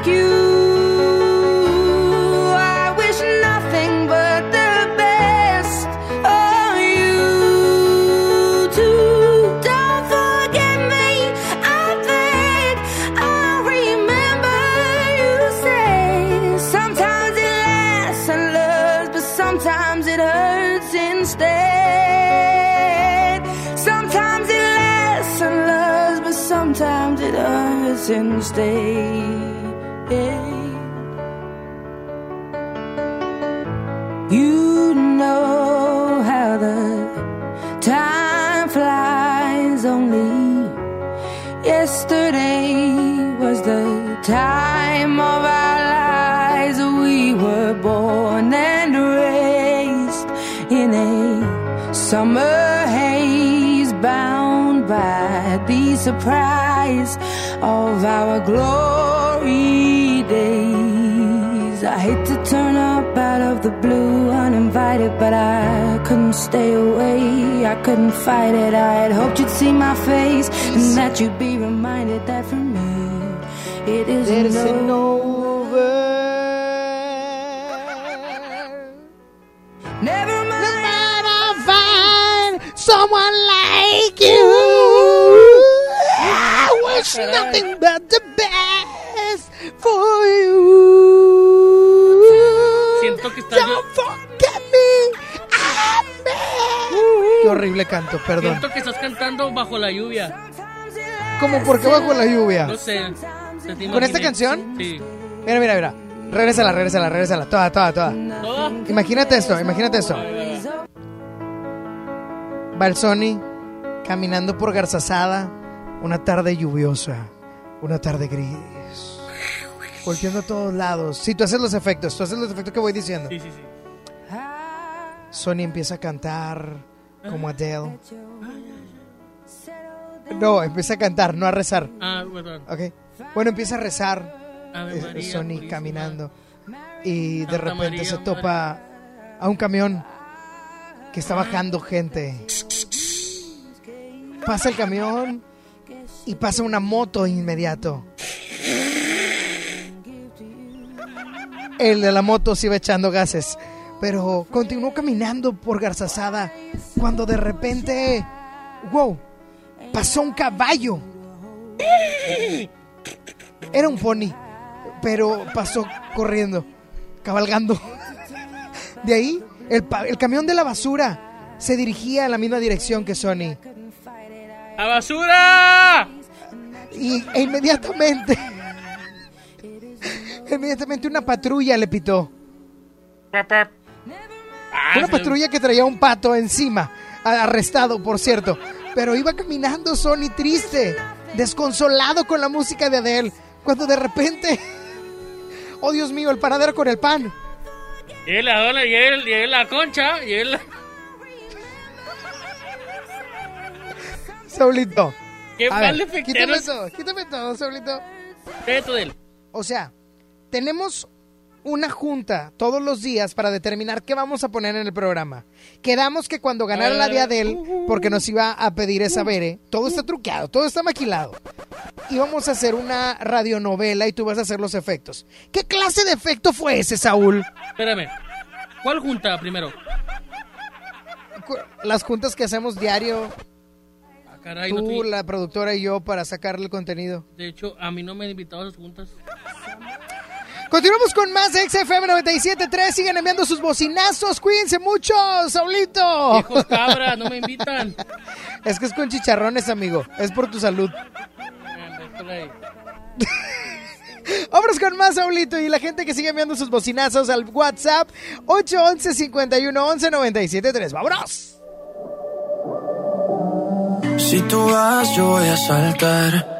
like you. I wish nothing but the best of you too. Don't forget me, I beg. I remember you say sometimes it lasts and loves, but sometimes it hurts instead. Sometimes it lasts and loves, but sometimes it hurts instead. Time of our lives. We were born and raised in a summer haze, bound by the surprise of our glory days. I hate to turn up out of the blue uninvited, but I couldn't stay away. I couldn't fight it. I had hoped you'd see my face and that you'd be reminded that me it isn't over. Never mind,
I'll find someone like you. I wish nothing but the best for you.
Siento que estás.
Don't forget me. I'm Qué horrible horrible canto, perdón.
Siento que estás cantando bajo la lluvia.
¿Cómo por qué bajo la lluvia?
No sé.
¿Con esta canción?
Sí.
Mira, mira, mira. Regrésala, regrésala, regrésala. Toda, toda, toda.
¿Toda?
Imagínate esto, imagínate esto. Va el Sony caminando por Garzazada, una tarde lluviosa, una tarde gris. Volteando a todos lados. Si tú haces los efectos, tú haces los efectos que voy diciendo.
Sí, sí, sí.
Sony empieza a cantar como Adele. No, empieza a cantar, no a rezar.
Ah, perdón.
Ok. Bueno, empieza a rezar. Eh,
María,
Sony
Purísima.
caminando. Y de
Santa
repente
María,
se topa a un camión que está bajando gente. Pasa el camión y pasa una moto inmediato. El de la moto se iba echando gases, pero continuó caminando por Garzazada cuando de repente, wow, pasó un caballo. Era un pony, pero pasó corriendo, cabalgando. De ahí, el, camión de la basura se dirigía en la misma dirección que Sony.
¡A basura!
Y e inmediatamente, inmediatamente una patrulla le pitó. Una patrulla que traía un pato encima, arrestado, por cierto. Pero iba caminando Sony triste, desconsolado con la música de Adele, cuando de repente, oh Dios mío, el paradero con el pan.
Llegué la dona, llegué, la concha, llegué la...
Saulito.
Qué
a
mal
ver, quítame todo, quítame todo, Saulito.
Esto de él.
O sea, tenemos una junta todos los días para determinar qué vamos a poner en el programa. Quedamos que cuando ganara la de Adele, porque nos iba a pedir esa Bere, todo está truqueado, todo está maquilado. Íbamos a hacer una radionovela y tú vas a hacer los efectos. ¿Qué clase de efecto fue ese, Saúl?
Espérame. ¿Cuál junta primero?
Las juntas que hacemos diario,
Ah, caray, no
tú,
estoy-
la productora y yo para sacarle el contenido.
De hecho, a mí no me han invitado a esas juntas.
Continuamos con más de XFM 97.3. Sigan enviando sus bocinazos. Cuídense mucho, Saulito.
Viejos cabras, no me invitan.
Es que es con chicharrones, amigo. Es por tu salud. Vámonos con más, Saulito. Y la gente que sigue enviando sus bocinazos al WhatsApp 811 51 11 973. ¡Vámonos!
Si tú vas, yo voy a saltar.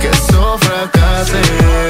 que eso fracase.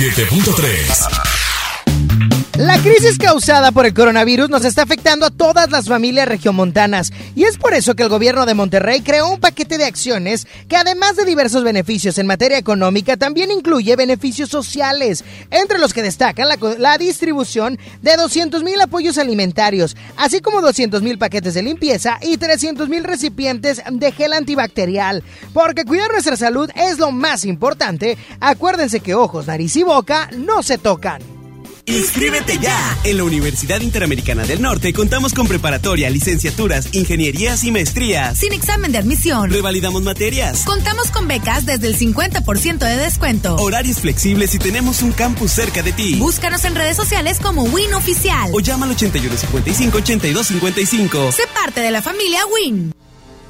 97.3.
La crisis causada por el coronavirus nos está afectando a todas las familias regiomontanas y es por eso que el gobierno de Monterrey creó un paquete de acciones que además de diversos beneficios en materia económica también incluye beneficios sociales, entre los que destacan la, la distribución de 200 mil apoyos alimentarios, así como 200 mil paquetes de limpieza y 300 mil recipientes de gel antibacterial. Porque cuidar nuestra salud es lo más importante, acuérdense que ojos, nariz y boca no se tocan.
¡Inscríbete ya! En la Universidad Interamericana del Norte contamos con preparatoria, licenciaturas, ingenierías y maestrías.
Sin examen de admisión.
Revalidamos materias.
Contamos con becas desde el 50% de descuento.
Horarios flexibles y tenemos un campus cerca de ti.
Búscanos en redes sociales como Win Oficial.
O llama al 8155-8255.
Sé parte de la familia Win.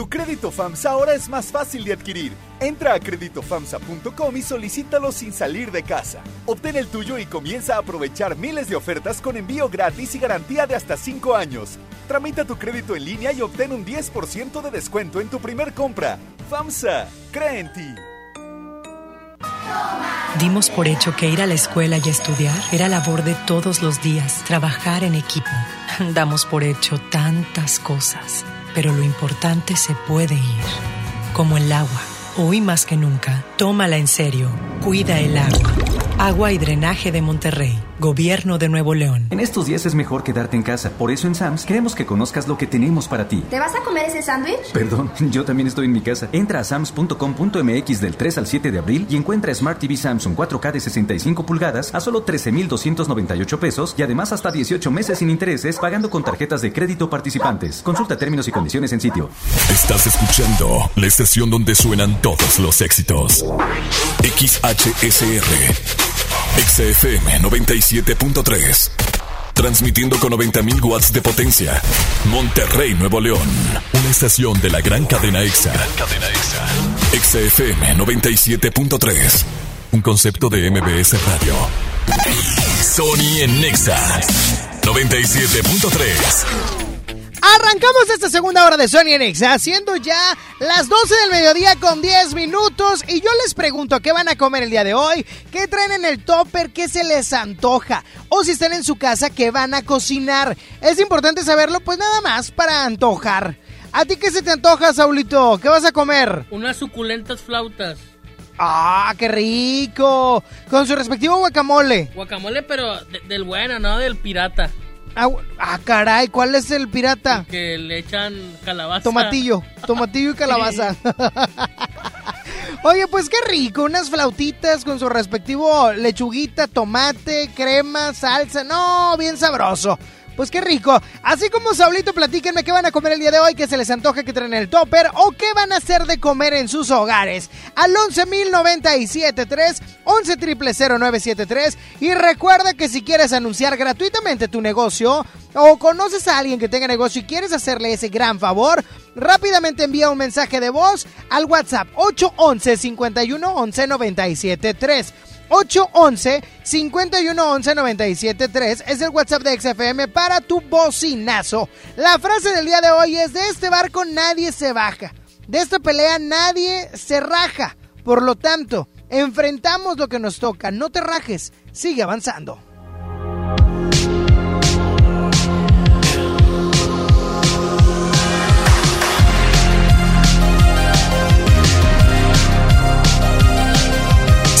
Tu crédito FAMSA ahora es más fácil de adquirir. Entra a creditofamsa.com y solicítalo sin salir de casa. Obtén el tuyo y comienza a aprovechar miles de ofertas con envío gratis y garantía de hasta 5 años. Tramita tu crédito en línea y obtén un 10% de descuento en tu primer compra. FAMSA, cree en ti.
Dimos por hecho que ir a la escuela y estudiar era labor de todos los días, trabajar en equipo. Damos por hecho tantas cosas, pero lo importante se puede ir, como el agua. Hoy más que nunca, tómala en serio, cuida el agua. Agua y Drenaje de Monterrey, Gobierno de Nuevo León.
En estos días es mejor quedarte en casa. Por eso en Sams queremos que conozcas lo que tenemos para ti.
¿Te vas a comer ese sándwich?
Perdón, yo también estoy en mi casa. Entra a sams.com.mx del 3 al 7 de abril y encuentra Smart TV Samsung 4K de 65 pulgadas a solo 13,298 pesos y además hasta 18 meses sin intereses pagando con tarjetas de crédito participantes. Consulta términos y condiciones en sitio.
Estás escuchando la estación donde suenan todos los éxitos. XHSR. XFM 97.3. Transmitiendo con 90.000 watts de potencia. Monterrey, Nuevo León. Una estación de la gran cadena EXA. cadena EXA. XFM 97.3. Un concepto de MBS Radio. Sony en Nexa 97.3.
Arrancamos esta segunda hora de Sony en Exa, siendo ya las 12 del mediodía con 10 minutos. Y yo les pregunto, ¿qué van a comer el día de hoy? ¿Qué traen en el topper? ¿Qué se les antoja? O si están en su casa, ¿qué van a cocinar? Es importante saberlo, pues nada más para antojar. ¿A ti qué se te antoja, Saulito? ¿Qué vas a comer?
Unas suculentas flautas.
¡Ah, qué rico! Con su respectivo guacamole.
Guacamole, pero de- del bueno, no del pirata.
Ah, caray, ¿cuál es el pirata?
Que le echan calabaza.
Tomatillo, tomatillo y calabaza. Oye, pues qué rico, unas flautitas con su respectivo lechuguita, tomate, crema, salsa. No, bien sabroso. Pues qué rico. Así como Saulito, platíquenme qué van a comer el día de hoy, que se les antoja que traen el topper o qué van a hacer de comer en sus hogares. Al 11.097.3, 11.000.973 y recuerda que si quieres anunciar gratuitamente tu negocio o conoces a alguien que tenga negocio y quieres hacerle ese gran favor, rápidamente envía un mensaje de voz al WhatsApp 811 51 11 97 811 511 973 es el WhatsApp de XFM para tu bocinazo. La frase del día de hoy es: De este barco nadie se baja, de esta pelea nadie se raja. Por lo tanto, enfrentamos lo que nos toca. No te rajes, sigue avanzando.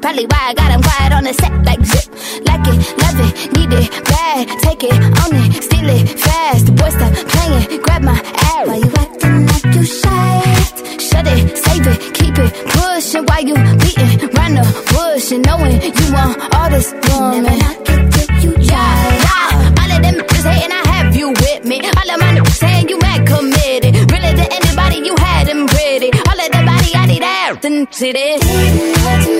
Probably why I got him quiet on the set like zip. Like it, love it, need it, bad. Take it, own it, steal it, fast. The boy stop playing, grab my ass. Why you acting like you shy? Shut it, save it, keep it pushing. Why you beating round the bush and knowing you want all this woman? Never knock it till you yeah, yeah. All of them niggas hating, I have you with me. All of my niggas saying you mad committed. Really to anybody you had them pretty. All of the body I need out and see this.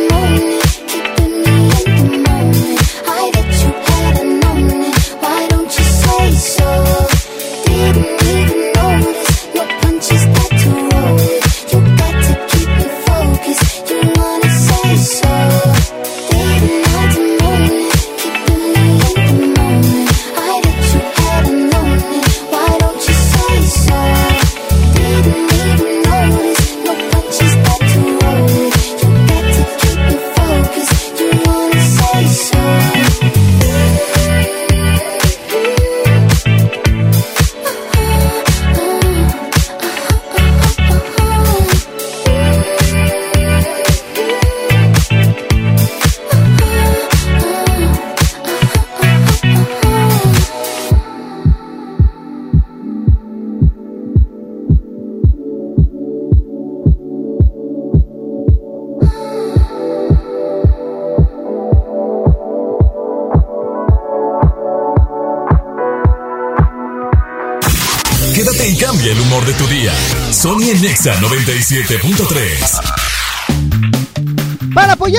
Nexa 97.3.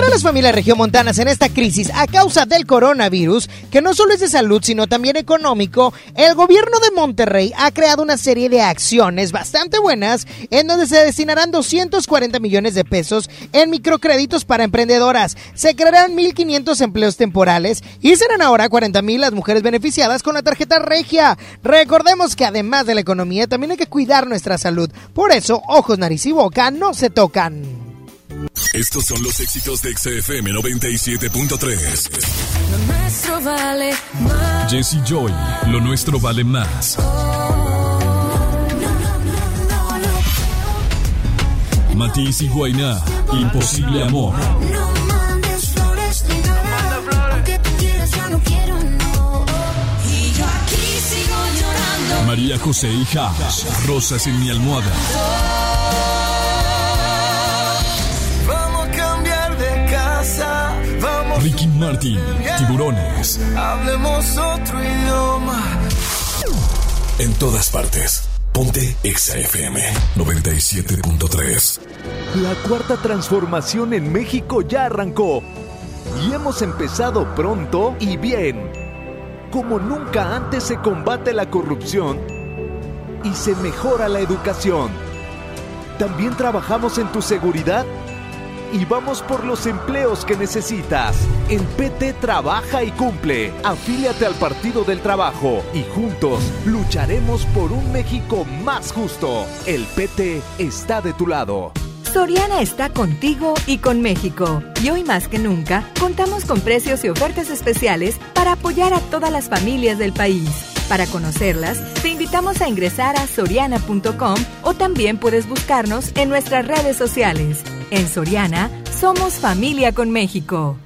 Apoyar a las familias regiomontanas en esta crisis a causa del coronavirus, que no solo es de salud, sino también económico, el gobierno de Monterrey ha creado una serie de acciones bastante buenas en donde se destinarán 240 millones de pesos en microcréditos para emprendedoras. Se crearán 1.500 empleos temporales y serán ahora 40.000 las mujeres beneficiadas con la tarjeta regia. Recordemos que además de la economía, también hay que cuidar nuestra salud. Por eso, ojos, nariz y boca no se tocan.
Estos son los éxitos de XFM 97.3.
Lo nuestro vale más.
Jesse Joy, lo nuestro vale más. Matiz y Guainá, imposible amor.
No mandes flores ni nada. Aunque tú quieras, ya no quiero, no. Y yo aquí sigo llorando.
María José y Hash, rosas en mi almohada. Ricky Martin, tiburones.
hablemos otro idioma.
En todas partes. Ponte XFM 97.3.
La cuarta transformación en México ya arrancó. Y hemos empezado pronto y bien. Como nunca antes se combate la corrupción y se mejora la educación. También trabajamos en tu seguridad y vamos por los empleos que necesitas. En PT trabaja y cumple. Afíliate al Partido del Trabajo y juntos lucharemos por un México más justo. El PT está de tu lado.
Soriana está contigo y con México. Y hoy más que nunca, contamos con precios y ofertas especiales para apoyar a todas las familias del país. Para conocerlas, te invitamos a ingresar a soriana.com o también puedes buscarnos en nuestras redes sociales. En Soriana, somos familia con México.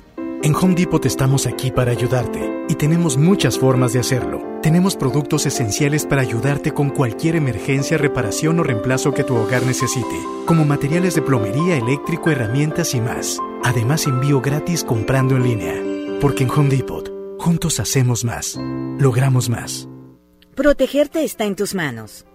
En Home Depot estamos aquí para ayudarte y tenemos muchas formas de hacerlo. Tenemos productos esenciales para ayudarte con cualquier emergencia, reparación o reemplazo que tu hogar necesite, como materiales de plomería, eléctrico, herramientas y más. Además, envío gratis comprando en línea. Porque en Home Depot, juntos hacemos más, logramos más.
Protegerte está en tus manos.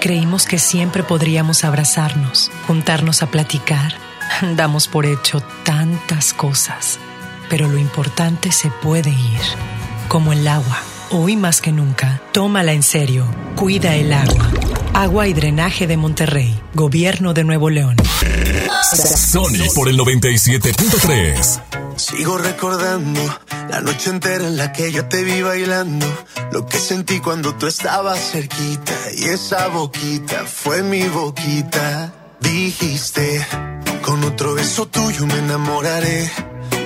Creímos que siempre podríamos abrazarnos, juntarnos a platicar. Damos por hecho tantas cosas, pero lo importante se puede ir, como el agua. Hoy más que nunca, tómala en serio, cuida el agua.
Agua y Drenaje de Monterrey, Gobierno de Nuevo León.
Sony por el 97.3.
Sigo recordando la noche entera en la que yo te vi bailando. Lo que sentí cuando tú estabas cerquita. Y esa boquita fue mi boquita. Dijiste, con otro beso tuyo me enamoraré.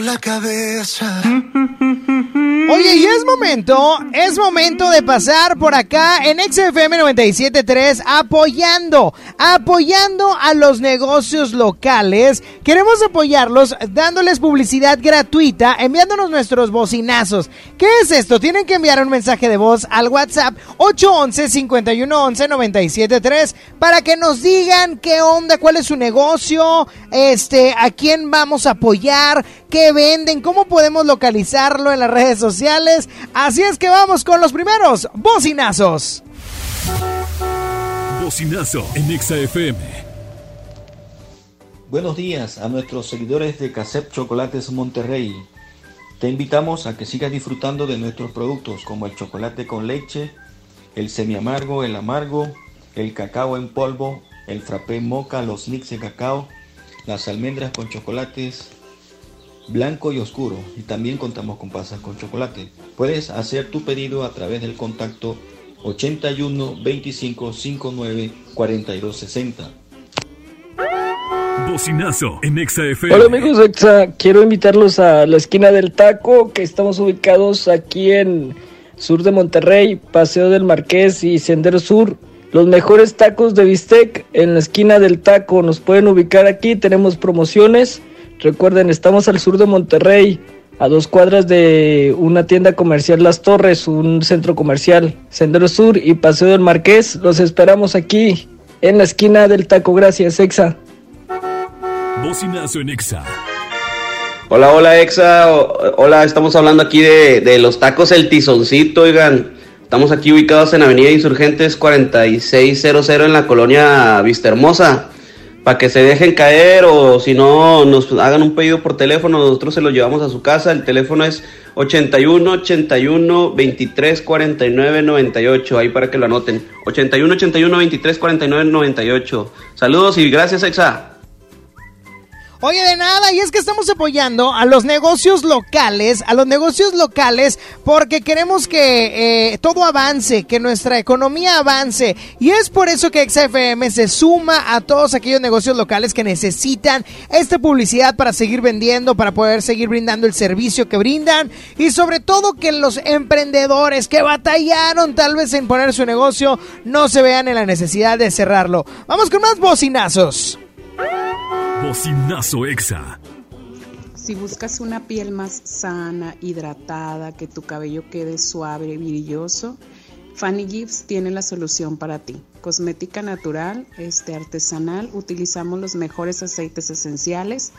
La cabeza.
Oye, y es momento, es momento de pasar por acá en XFM 97.3 apoyando, apoyando a los negocios locales. Queremos apoyarlos dándoles publicidad gratuita, enviándonos nuestros bocinazos. ¿Qué es esto? Tienen que enviar un mensaje de voz al WhatsApp 811-511-973 para que nos digan qué onda, cuál es su negocio, este, a quién vamos a apoyar, qué venden, cómo podemos localizarlo en las redes sociales. Así es que vamos con los primeros bocinazos.
Bocinazo en Exa FM.
Buenos días a nuestros seguidores de Casep Chocolates Monterrey. Te invitamos a que sigas disfrutando de nuestros productos como el chocolate con leche, el semiamargo, el amargo, el cacao en polvo, el frappé moca, los mix de cacao, las almendras con chocolates blanco y oscuro y también contamos con pasas con chocolate. Puedes hacer tu pedido a través del contacto 81 25 59 42 60.
Bocinazo en Exa FM.
Hola amigos Exa, quiero invitarlos a la esquina del taco, que estamos ubicados aquí en sur de Monterrey, Paseo del Marqués y Sendero Sur. Los mejores tacos de bistec en la esquina del taco, nos pueden ubicar aquí, tenemos promociones. Recuerden, estamos al sur de Monterrey, a dos cuadras de una tienda comercial Las Torres, un centro comercial, Sendero Sur y Paseo del Marqués. Los esperamos aquí, en la esquina del taco. Gracias, Exa.
Bocinazo en Exa.
Hola, hola Exa, hola, estamos hablando aquí de, de los tacos El Tizoncito, oigan, estamos aquí ubicados en Avenida Insurgentes 4600 en la colonia Vista Hermosa, para que se dejen caer o si no nos hagan un pedido por teléfono, nosotros se lo llevamos a su casa, el teléfono es 81 81 23 49 98, ahí para que lo anoten, 81 81 23 49 98, saludos y gracias Exa.
Oye, de nada, y es que estamos apoyando a los negocios locales, a los negocios locales, porque queremos que eh, todo avance, que nuestra economía avance. Y es por eso que XFM se suma a todos aquellos negocios locales que necesitan esta publicidad para seguir vendiendo, para poder seguir brindando el servicio que brindan. Y sobre todo que los emprendedores que batallaron tal vez en poner su negocio no se vean en la necesidad de cerrarlo. Vamos con más bocinazos.
Bocinazo Exa.
Si buscas una piel más sana, hidratada, que tu cabello quede suave y brilloso, Fanny Gibbs tiene la solución para ti. Cosmética natural, este artesanal, utilizamos los mejores aceites esenciales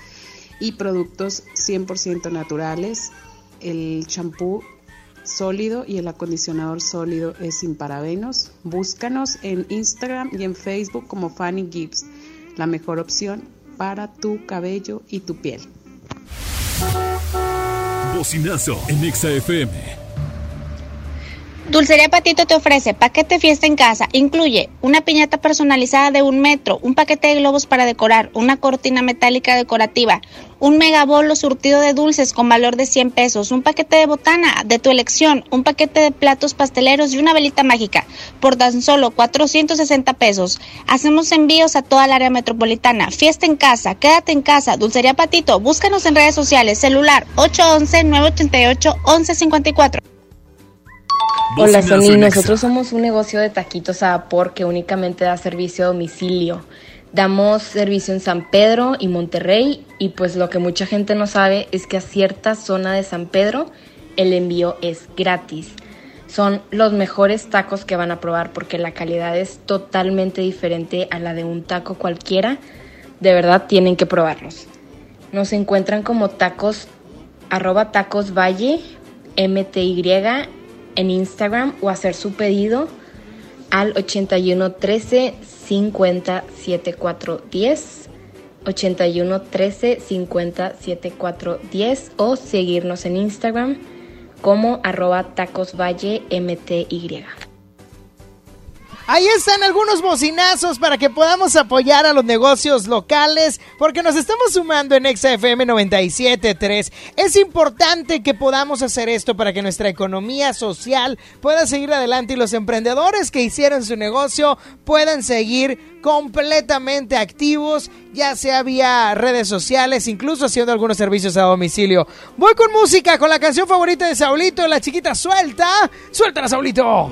y productos 100% naturales. El champú sólido y el acondicionador sólido es sin parabenos. Búscanos en Instagram y en Facebook como Fanny Gibbs, la mejor opción para tu cabello y tu piel.
Bocinazo en Exa FM.
Dulcería Patito te ofrece paquete fiesta en casa. Incluye una piñata personalizada de un metro, un paquete de globos para decorar, una cortina metálica decorativa, un megabolo surtido de dulces con valor de 100 pesos, un paquete de botana de tu elección, un paquete de platos pasteleros y una velita mágica por tan solo 460 pesos. Hacemos envíos a toda el área metropolitana. Fiesta en casa, quédate en casa. Dulcería Patito, búscanos en redes sociales. Celular 811-988-1154.
Hola Sony, nosotros somos un negocio de taquitos a vapor que únicamente da servicio a domicilio. Damos servicio en San Pedro y Monterrey y pues lo que mucha gente no sabe es que a cierta zona de San Pedro el envío es gratis. Son los mejores tacos que van a probar porque la calidad es totalmente diferente a la de un taco cualquiera. De verdad tienen que probarlos. Nos encuentran como tacos arroba tacos valle mty en Instagram o hacer su pedido al 81 13 50 74 10 81 13 50 74 10 o seguirnos en Instagram como arroba tacosvalle mty.
Ahí están algunos bocinazos para que podamos apoyar a los negocios locales, porque nos estamos sumando en XFM 97.3. Es importante que podamos hacer esto para que nuestra economía social pueda seguir adelante y los emprendedores que hicieron su negocio puedan seguir completamente activos, ya sea vía redes sociales, incluso haciendo algunos servicios a domicilio. Voy con música, con la canción favorita de Saulito, la chiquita suelta. Suéltala, Saulito.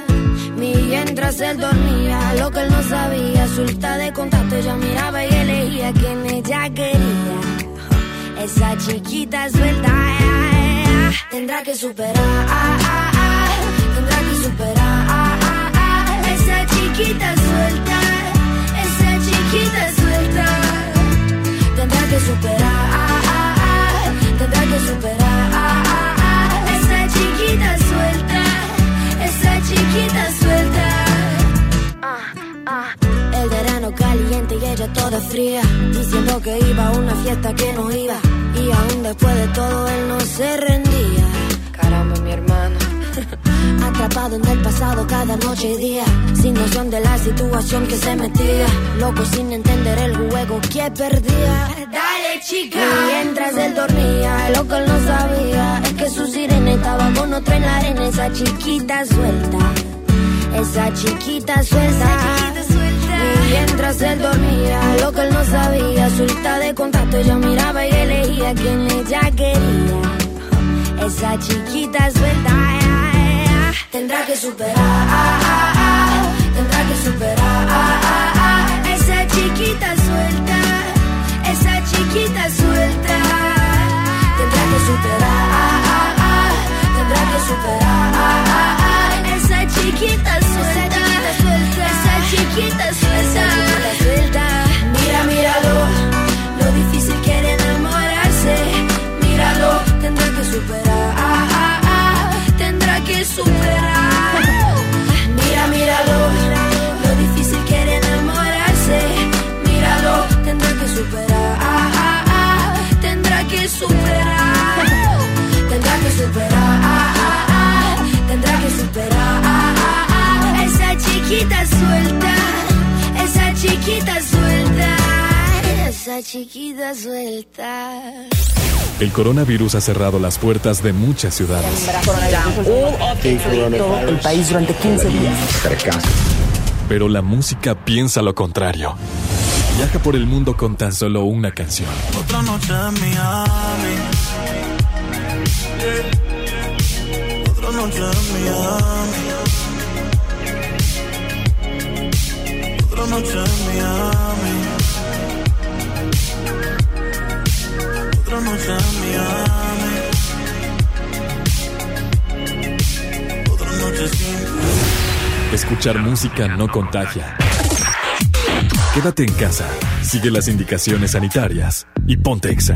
Mientras él dormía, lo que él no sabía, suelta de contacto, ella miraba y elegía quien ella quería. Esa chiquita suelta, tendrá que superar, tendrá que superar, esa chiquita suelta, esa chiquita suelta, tendrá que superar, tendrá que superar, esa chiquita suelta, esa chiquita suelta. Caliente y ella toda fría, diciendo que iba a una fiesta que no iba. Y aún después de todo él no se rendía. Caramba, mi hermano. Atrapado en el pasado cada noche y día, sin noción de la situación que se metía. Loco sin entender el juego que perdía. Dale, chica. Y mientras él dormía, lo que él no sabía es que su sirena estaba con otra en la arena. Esa chiquita suelta. Esa chiquita suelta. Y mientras él dormía, lo que él no sabía, suelta de contacto, ella miraba y elegía quien ella quería. Esa chiquita ah, ah, tendrá que superar, tendrá que superar, esa chiquita suelta, esa chiquita suelta, la chiquita suelta.
El coronavirus ha cerrado las puertas de muchas ciudades.
el país durante 15 días.
Pero la música piensa lo contrario. Viaja por el mundo con tan solo una canción.
Otra noche en Miami. Otra noche en Miami. Otra noche en Miami.
Escuchar música no contagia. Quédate en casa, sigue las indicaciones sanitarias y ponte exa.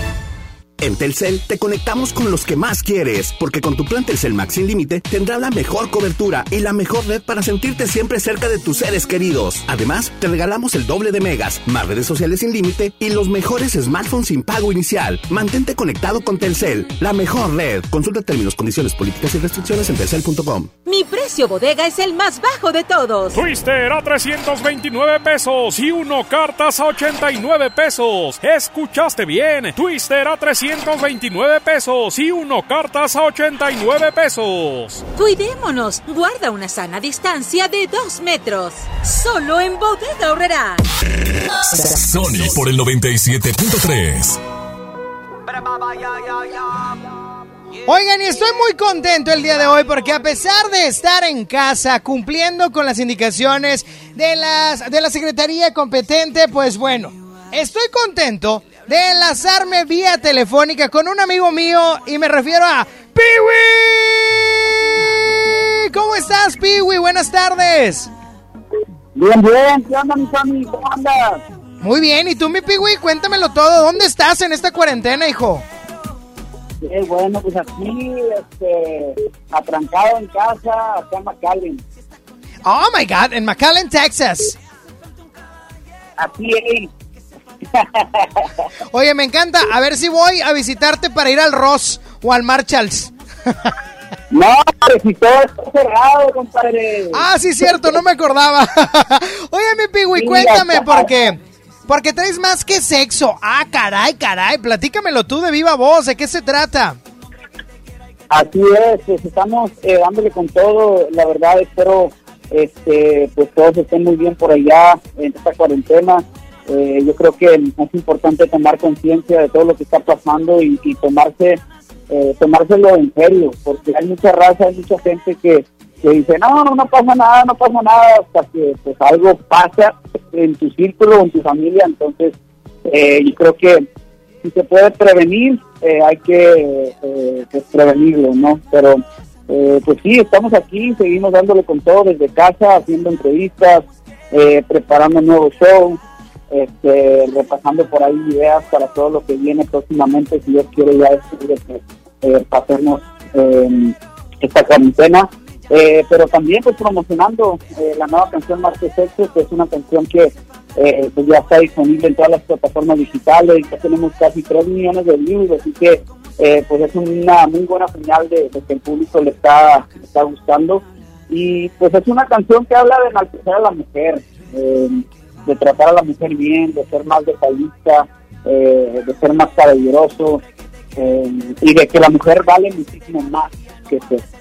En Telcel te conectamos con los que más quieres, porque con tu plan Telcel Max sin límite tendrás la mejor cobertura y la mejor red para sentirte siempre cerca de tus seres queridos. Además, te regalamos el doble de megas, más redes sociales sin límite y los mejores smartphones sin pago inicial. Mantente conectado con Telcel, la mejor red. Consulta términos, condiciones, políticas y restricciones en telcel.com.
Mi precio bodega es el más bajo de todos.
Twister a 329 pesos y uno cartas a 89 pesos. Escuchaste bien. Twister a 329 pesos y uno cartas a 89 pesos.
Cuidémonos. Guarda una sana distancia de 2 metros. Solo en bodega horrera.
Sony por el 97.3.
Oigan, y estoy muy contento el día de hoy porque a pesar de estar en casa cumpliendo con las indicaciones de, las, de la Secretaría competente, pues bueno, estoy contento de enlazarme vía telefónica con un amigo mío y me refiero a Piwi. ¿Cómo estás, Piwi? Buenas tardes.
Bien, bien, ¿qué onda, mi Sammy? ¿Cómo andas?
Muy bien, ¿y tú, mi Piwi? Cuéntamelo todo. ¿Dónde estás en esta cuarentena, hijo?
Sí, bueno, pues aquí, este, atrancado en casa, acá en McAllen.
Oh my God, en McAllen, Texas.
Así es.
Oye, me encanta. A ver si voy a visitarte para ir al Ross o al Marshalls.
No, si todo está cerrado, compadre.
Ah, sí, cierto, no me acordaba. Oye, mi Pigui, cuéntame,
ya.
¿por qué? Porque traes más que sexo. Ah, caray, caray. Platícamelo tú de viva voz. ¿De qué se trata?
Así es, pues estamos eh, dándole con todo, la verdad espero este, pues todos estén muy bien por allá en esta cuarentena. Eh, yo creo que es importante tomar conciencia de todo lo que está pasando y, y tomarse eh, tomárselo en serio, porque hay mucha raza, hay mucha gente que, que dice, no, no, no pasa nada, no pasa nada, hasta que pues algo pasa en tu círculo en tu familia, entonces eh, yo creo que si se puede prevenir, eh, hay que eh, pues, prevenirlo, ¿no? Pero pues sí, estamos aquí, seguimos dándole con todo desde casa, haciendo entrevistas, preparando nuevos shows, este, repasando por ahí ideas para todo lo que viene próximamente, si Dios quiere ya después de que eh, pasemos eh, esta cuarentena. Eh, pero también pues promocionando eh, la nueva canción que Sexo, que es una canción que eh, pues ya está disponible en todas las plataformas digitales, ya tenemos casi 3 millones de views, así que eh, pues es una muy buena señal de, de que el público le está, le está gustando. Y pues es una canción que habla de enaltecer a la mujer, eh, de tratar a la mujer bien, de ser más detallista, eh, de ser más caballeroso eh, y de que la mujer vale muchísimo más que eso.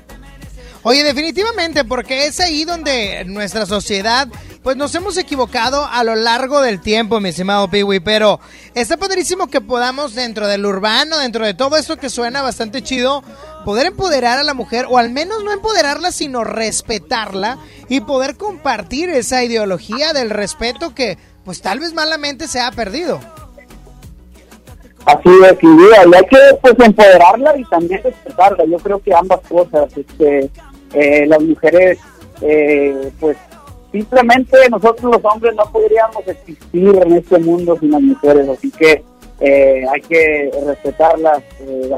Oye, definitivamente, porque es ahí donde nuestra sociedad, pues nos hemos equivocado a lo largo del tiempo, mi estimado Piwi, pero está padrísimo que podamos dentro del urbano, dentro de todo esto que suena bastante chido, poder empoderar a la mujer, o al menos no empoderarla, sino respetarla y poder compartir esa ideología del respeto que, pues tal vez malamente se ha perdido.
Así es, y hay que pues empoderarla y también respetarla. Yo creo que ambas cosas, este, eh, las mujeres, eh, pues simplemente nosotros los hombres no podríamos existir en este mundo sin las mujeres, así que eh, hay que respetarlas, eh,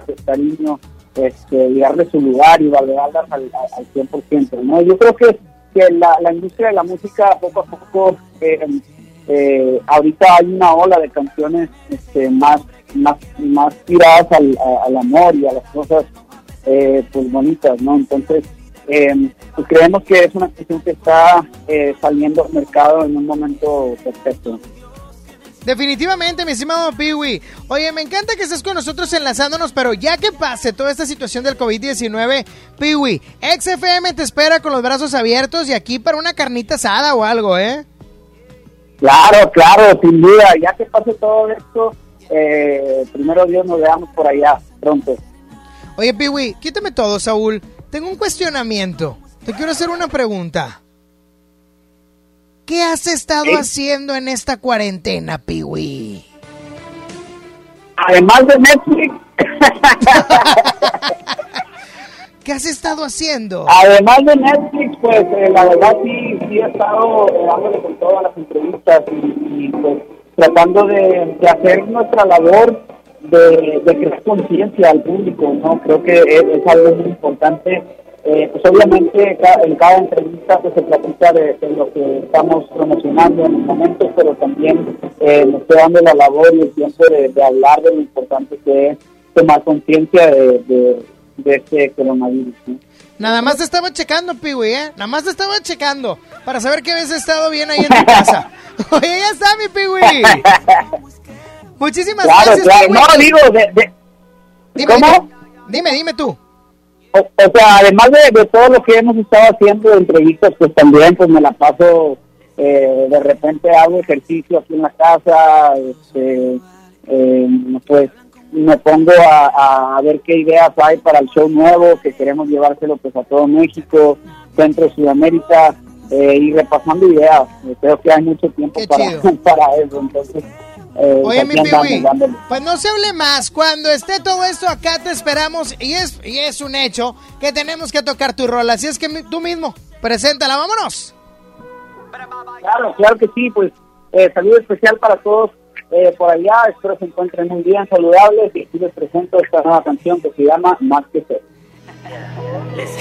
este, y darle su lugar y valorarlas al, al, al 100%. ¿no? Yo creo que, que la, la industria de la música poco a poco, eh, ahorita hay una ola de canciones este, más, más, más tiradas al, al amor y a las cosas eh, pues bonitas, ¿no? Entonces, eh, pues creemos que es una canción que está eh, saliendo al mercado en un momento perfecto.
Definitivamente, mi estimado Piwi. Oye, me encanta que estés con nosotros enlazándonos, pero ya que pase toda esta situación del COVID-19, Piwi, XFM te espera con los brazos abiertos y aquí para una carnita asada o algo, ¿eh?
Claro, claro, sin duda. Ya que pase todo esto, eh, primero Dios nos veamos por allá pronto.
Oye, Piwi, quítame todo, Saúl. Tengo un cuestionamiento. Te quiero hacer una pregunta. ¿Qué has estado
¿Sí?
haciendo en esta cuarentena, Piwi?
Además de Netflix,
¿Qué has estado haciendo?
además de Netflix, pues eh, la verdad sí, sí he estado eh, dándole con todas las entrevistas y, y, pues tratando de, de hacer nuestra labor de, de crear conciencia al público, ¿no? Creo que es, es algo muy importante. Eh, pues obviamente en cada entrevista pues se platica de, de lo que estamos promocionando en el momento, pero también eh, me estoy dando la labor y el tiempo de, de hablar de lo importante que es tomar conciencia de, de, de este coronavirus. ¿no?
Nada más te estaba checando, Piwi, ¿eh? Nada más te estaba checando para saber que habías estado bien ahí en tu casa. Oye, ya está, mi Piwi. Muchísimas
Claro,
gracias,
claro. No, digo, de, de-
Dime,
¿cómo?
Dime, dime tú.
O, o sea, además de, de todo lo que hemos estado haciendo de entrevistas, pues también pues me la paso, eh, de repente hago ejercicio aquí en la casa, este, eh, pues me pongo a, a ver qué ideas hay para el show nuevo, que queremos llevárselo pues a todo México, Centro Sudamérica, eh, y repasando ideas. Creo que hay mucho tiempo para, para eso, entonces... eh,
Oye, mi Piwi, pues no se hable más. Cuando esté todo esto acá te esperamos y es, y es un hecho que tenemos que tocar tu rol. Así es que mi- tú mismo, preséntala, vámonos.
Claro, claro que sí, pues eh, saludo especial para todos eh, por allá, espero se encuentren muy bien, saludables y aquí les presento esta nueva canción que se llama Más que ser.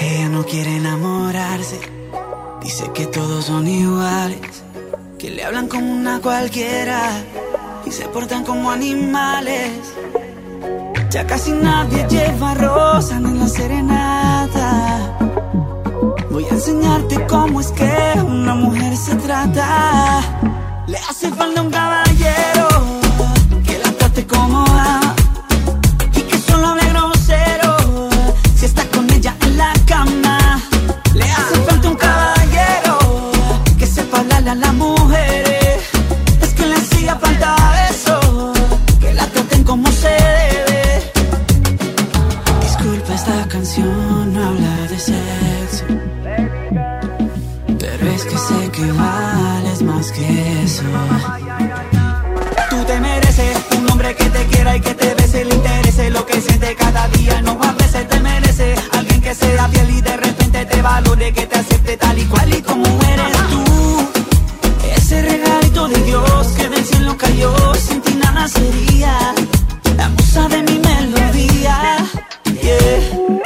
Ella no quiere enamorarse. Dice que todos son iguales. Que le hablan como una cualquiera. Y se portan como animales. Ya casi nadie lleva rosa en la serenata. Voy a enseñarte cómo es que una mujer se trata. Le hace falta un caballero que la trate como ama y que de sexo. Pero es que sé que vales más que eso. Tú te mereces un hombre que te quiera y que te bese, le interese lo que siente cada día. No a veces te merece alguien que sea fiel y de repente te valore, que te acepte tal y cual y como eres tú. Ese regalito de Dios que del cielo cayó, sin ti nada sería. La musa de mi melodía. Yeah.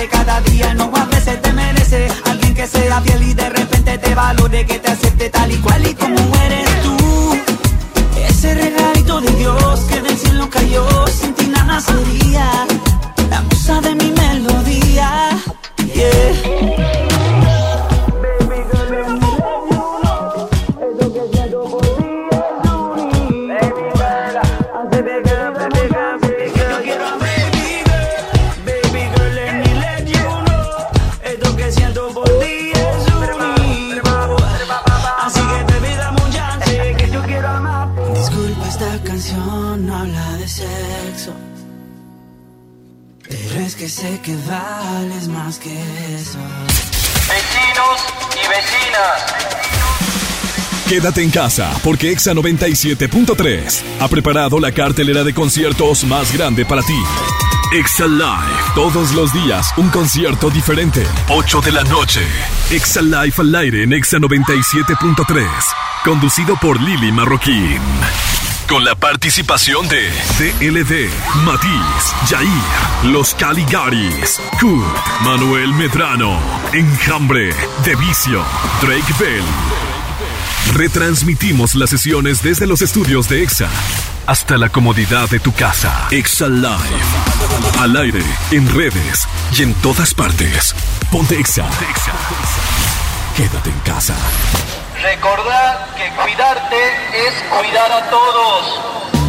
Siente cada día. No a veces te merece alguien que sea fiel y de repente te valore, que te acepte tal y cual y como eres tú. Ese regalito de Dios que del cielo cayó, sin ti nada sería. La musa de mi melodía. Yeah. Es que sé que vales más que eso.
Vecinos y vecinas.
Quédate en casa porque Exa 97.3 ha preparado la cartelera de conciertos más grande para ti. Exa Live, todos los días un concierto diferente. 8 de la noche. Exa Live al aire en Exa 97.3. Conducido por Lili Marroquín. Con la participación de DLD, Matiz, Jair, Los Caligaris, Kurt, Manuel Medrano, Enjambre, Devicio, Drake Bell. Retransmitimos las sesiones desde los estudios de EXA hasta la comodidad de tu casa. EXA Live. Al aire, en redes y en todas partes. Ponte EXA. Quédate en casa.
Recordad que cuidarte es cuidar a todos.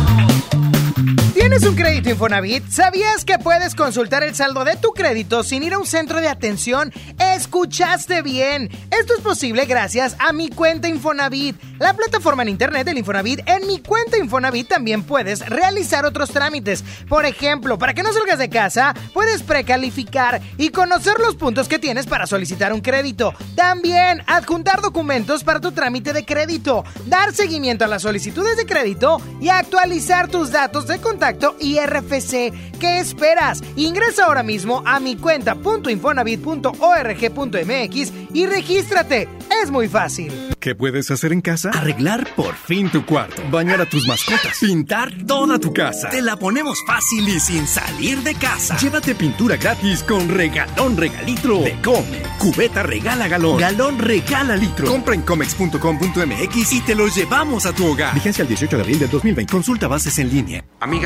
¿Tienes un crédito Infonavit? ¿Sabías que puedes consultar el saldo de tu crédito sin ir a un centro de atención? Escuchaste bien. Esto es posible gracias a mi cuenta Infonavit, la plataforma en internet del Infonavit. En mi cuenta Infonavit también puedes realizar otros trámites. Por ejemplo, para que no salgas de casa, puedes precalificar y conocer los puntos que tienes para solicitar un crédito. También adjuntar documentos para tu trámite de crédito, dar seguimiento a las solicitudes de crédito y actualizar tus datos de contacto y RFC. ¿Qué esperas? Ingresa ahora mismo a mi cuenta.infonavit.org.mx y regístrate. Es muy fácil.
¿Qué puedes hacer en casa? Arreglar por fin tu cuarto, bañar a tus mascotas, pintar toda tu casa. Te la ponemos fácil y sin salir de casa. Llévate pintura gratis con regalón regalitro de Comex. Cubeta regala galón, galón regala litro. Compra en comex.com.mx y te lo llevamos a tu hogar. Vigencia el 18 de abril del 2020. Consulta bases en línea.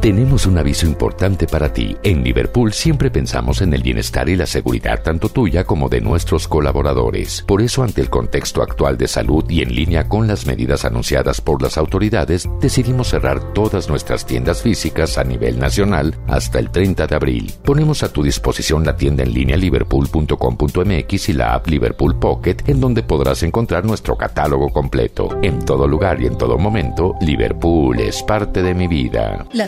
Tenemos un aviso importante para ti. En Liverpool siempre pensamos en el bienestar y la seguridad tanto tuya como de nuestros colaboradores. Por eso, ante el contexto actual de salud y en línea con las medidas anunciadas por las autoridades, decidimos cerrar todas nuestras tiendas físicas a nivel nacional hasta el 30 de abril. Ponemos a tu disposición la tienda en línea liverpool.com.mx y la app Liverpool Pocket, en donde podrás encontrar nuestro catálogo completo. En todo lugar y en todo momento, Liverpool es parte de mi vida.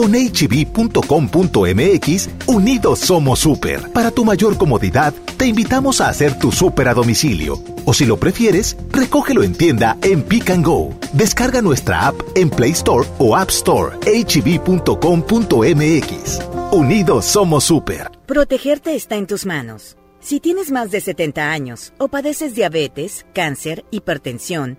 Con hb.com.mx, unidos somos super. Para tu mayor comodidad, te invitamos a hacer tu super a domicilio. O si lo prefieres, recógelo en tienda en Pick and Go. Descarga nuestra app en Play Store o App Store. hb.com.mx. Unidos somos super.
Protegerte está en tus manos. Si tienes más de 70 años o padeces diabetes, cáncer, hipertensión,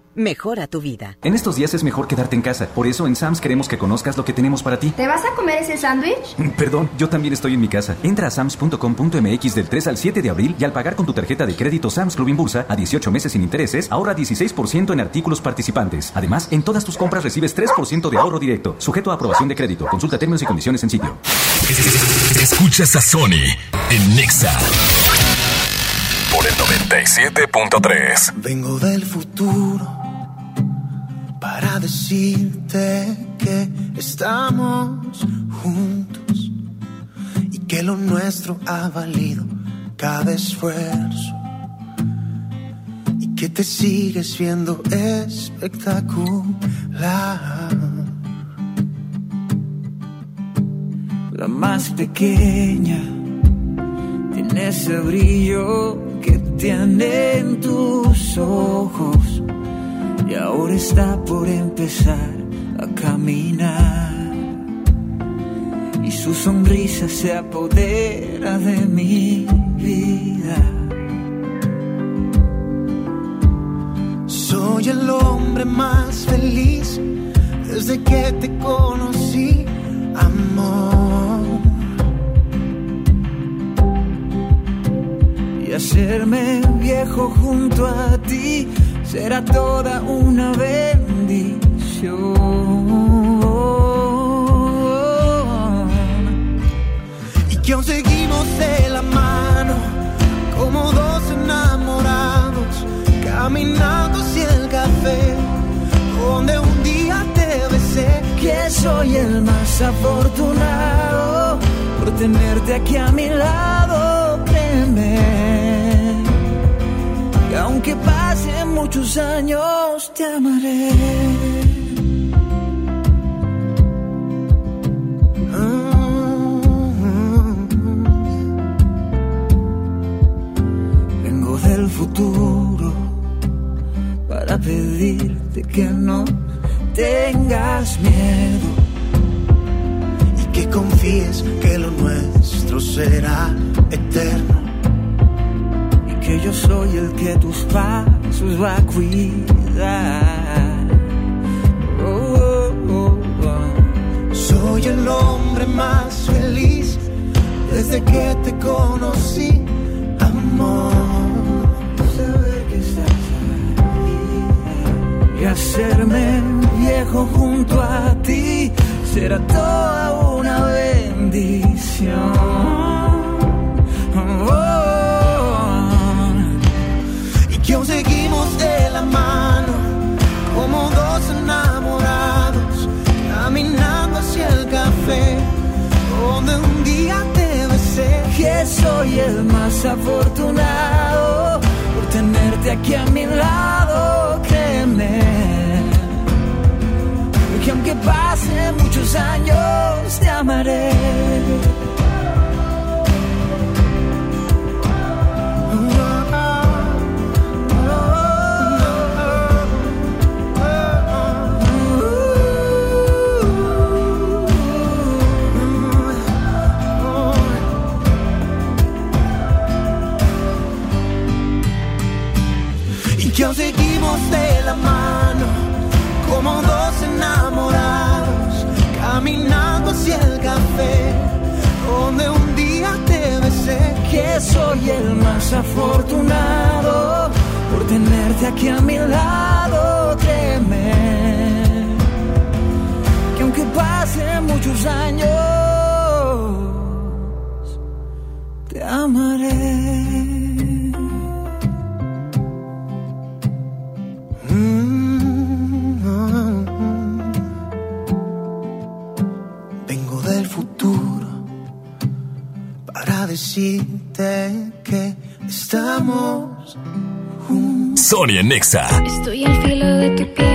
Mejora tu vida.
En estos días es mejor quedarte en casa. Por eso en Sam's queremos que conozcas lo que tenemos para ti.
¿Te vas a comer ese sándwich?
Perdón, yo también estoy en mi casa. Entra a sams.com.mx del 3 al 7 de abril y al pagar con tu tarjeta de crédito Sam's Club Impulsa a 18 meses sin intereses, ahorra 16% en artículos participantes. Además, en todas tus compras recibes 3% de ahorro directo, sujeto a aprobación de crédito. Consulta términos y condiciones en sitio.
Escuchas a Sony en Nexa 97.3.
Vengo del futuro para decirte que estamos juntos y que lo nuestro ha valido cada esfuerzo y que te sigues viendo espectacular.
La más pequeña tiene ese brillo que tienen tus ojos y ahora está por empezar a caminar. Y su sonrisa se apodera de mi vida.
Soy el hombre más feliz desde que te conocí, amor.
Y hacerme viejo junto a ti será toda una bendición.
Y que aún seguimos de la mano como dos enamorados, caminando hacia el café donde un día te besé.
Que soy el más afortunado por tenerte aquí a mi lado, créeme aunque pasen muchos años, te amaré. Vengo del futuro para pedirte que no tengas miedo
y que confíes que lo nuestro será eterno
yo soy el que tus pasos va a cuidar. Oh, oh,
oh, soy el hombre más feliz desde que te conocí, amor.
Saber que estás ahí y hacerme viejo junto a ti será toda una bendición.
Seguimos de la mano como dos enamorados caminando hacia el café donde un día te besé.
Que soy el más afortunado por tenerte aquí a mi lado créeme. Que aunque pasen muchos años te amaré
caminando hacia el café donde un día te besé
que soy el más afortunado por tenerte aquí a mi lado créeme. Que aunque pasen muchos años
decirte que estamos juntos.
Sonia Nexa.
Estoy al filo de tu piel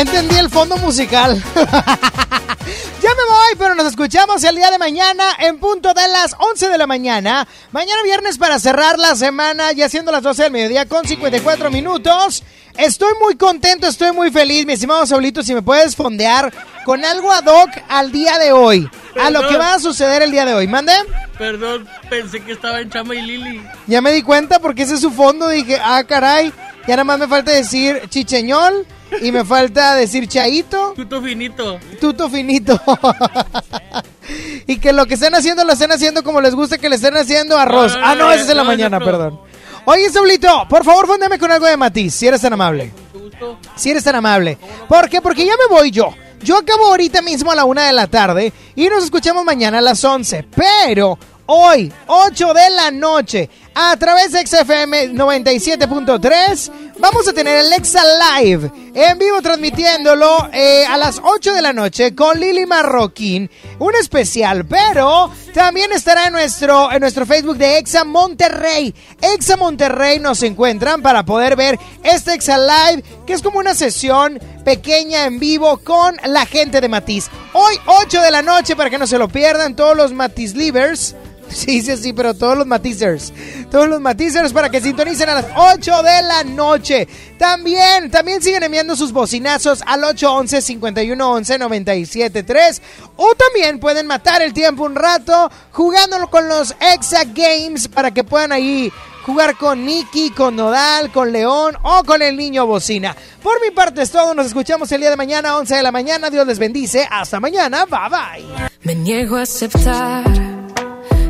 entendí el fondo musical. Ya me voy, pero nos escuchamos el día de mañana en punto de las 11 de la mañana. Mañana viernes para cerrar la semana, ya siendo las 12 del mediodía con 54 minutos. Estoy muy contento, estoy muy feliz, mi estimado Saulito, si me puedes fondear con algo ad hoc al día de hoy. A lo que va a suceder el día de hoy. ¿Mande?
Perdón, pensé que estaba en Chama y Lili.
Ya me di cuenta porque ese es su fondo. Dije, ah, caray. Ya nada más me falta decir chicheñol y me falta decir chaito.
Tuto finito.
Tuto finito. y que lo que estén haciendo lo estén haciendo como les gusta que le estén haciendo arroz. ah, no, ese es en la mañana, perdón. Oye, Saulito, por favor, fóndeme con algo de matiz, si eres tan amable. Si eres tan amable. ¿Por qué? Porque ya me voy yo. Yo acabo ahorita mismo a la una de la tarde y nos escuchamos mañana a las 11. Pero hoy, 8 de la noche, a través de XFM 97.3, vamos a tener el Exa Live en vivo transmitiéndolo eh, a las 8 de la noche con Lili Marroquín, un especial, pero también estará en nuestro, en nuestro Facebook de Exa Monterrey. Exa Monterrey nos encuentran para poder ver este Exa Live, que es como una sesión pequeña en vivo con la gente de Matiz. Hoy 8 de la noche para que no se lo pierdan todos los Matiz Livers. Sí, sí, sí, pero todos los matizers. Todos los matizers para que sintonicen a las 8 de la noche. También, también siguen enviando sus bocinazos al 811-511-973. O también pueden matar el tiempo un rato jugándolo con los Exa Games para que puedan ahí jugar con Nicky, con Nodal, con León o con el niño bocina. Por mi parte es todo. Nos escuchamos el día de mañana, 11 de la mañana. Dios les bendice. Hasta mañana. Bye bye.
Me niego a aceptar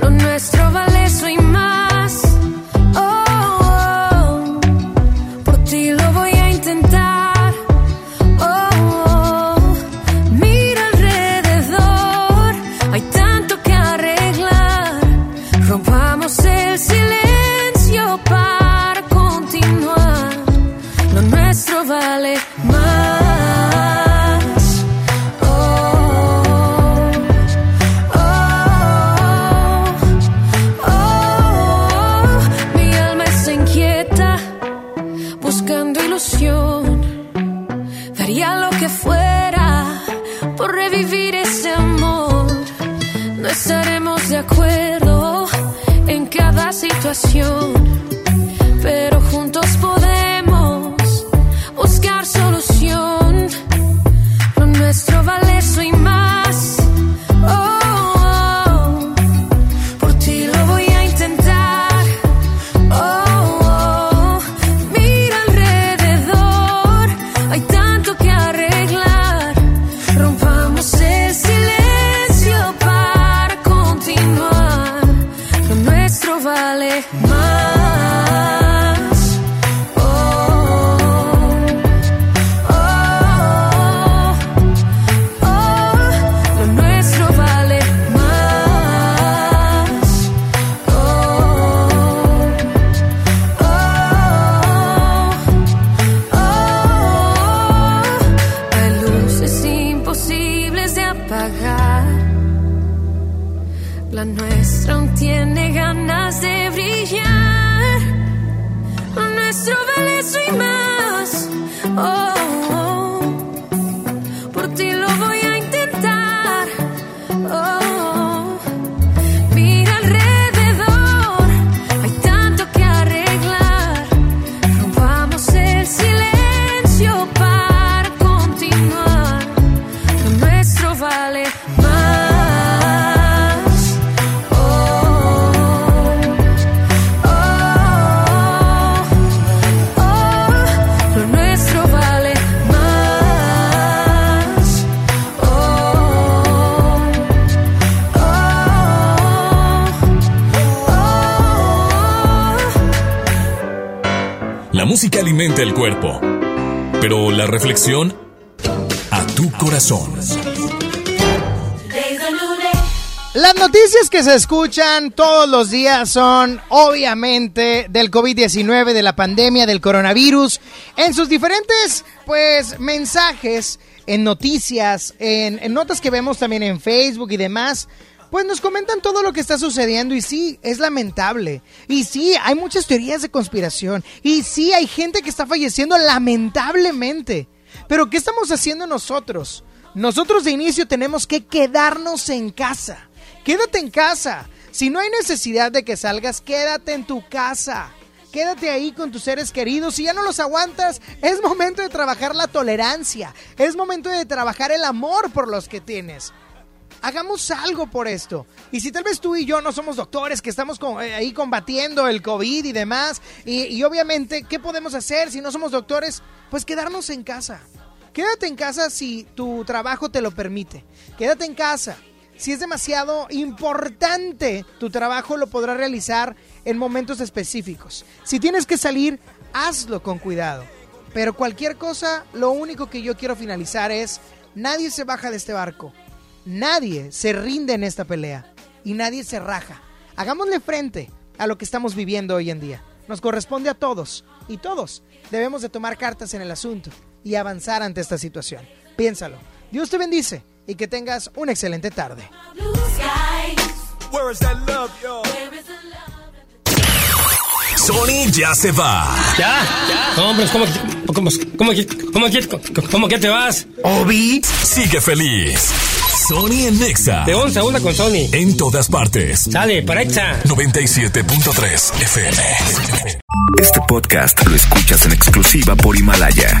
Lo nuestro vale situación, que
se escuchan todos los días son obviamente del COVID-19, de la pandemia, del coronavirus, en sus diferentes pues mensajes, en noticias, en, en notas que vemos también en Facebook y demás. Pues nos comentan todo lo que está sucediendo y sí, es lamentable. Y sí, hay muchas teorías de conspiración. Y sí, hay gente que está falleciendo lamentablemente. Pero ¿qué estamos haciendo nosotros? Nosotros de inicio tenemos que quedarnos en casa. Quédate en casa. Si no hay necesidad de que salgas, quédate en tu casa. Quédate ahí con tus seres queridos. Si ya no los aguantas, es momento de trabajar la tolerancia. Es momento de trabajar el amor por los que tienes. Hagamos algo por esto. Y si tal vez tú y yo no somos doctores, que estamos eh, ahí combatiendo el COVID y demás, y obviamente, ¿qué podemos hacer si no somos doctores? Pues quedarnos en casa. Quédate en casa si tu trabajo te lo permite. Quédate en casa. Si es demasiado importante, tu trabajo lo podrás realizar en momentos específicos. Si tienes que salir, hazlo con cuidado. Pero cualquier cosa, lo único que yo quiero finalizar es, nadie se baja de este barco. Nadie se rinde en esta pelea. Y nadie se raja. Hagámosle frente a lo que estamos viviendo hoy en día. Nos corresponde a todos. Y todos debemos de tomar cartas en el asunto y avanzar ante esta situación. Piénsalo. Dios te bendice y que tengas una excelente tarde.
Sony ya se va.
¿Ya? No, hombre, ¿cómo, que- cómo, cómo, cómo, que- cómo que te vas?
Obi sigue feliz. Sony en Nexa.
De once a una con Sony.
En todas partes.
Sale, para Exa.
97.3 FM.
Este podcast lo escuchas en exclusiva por Himalaya.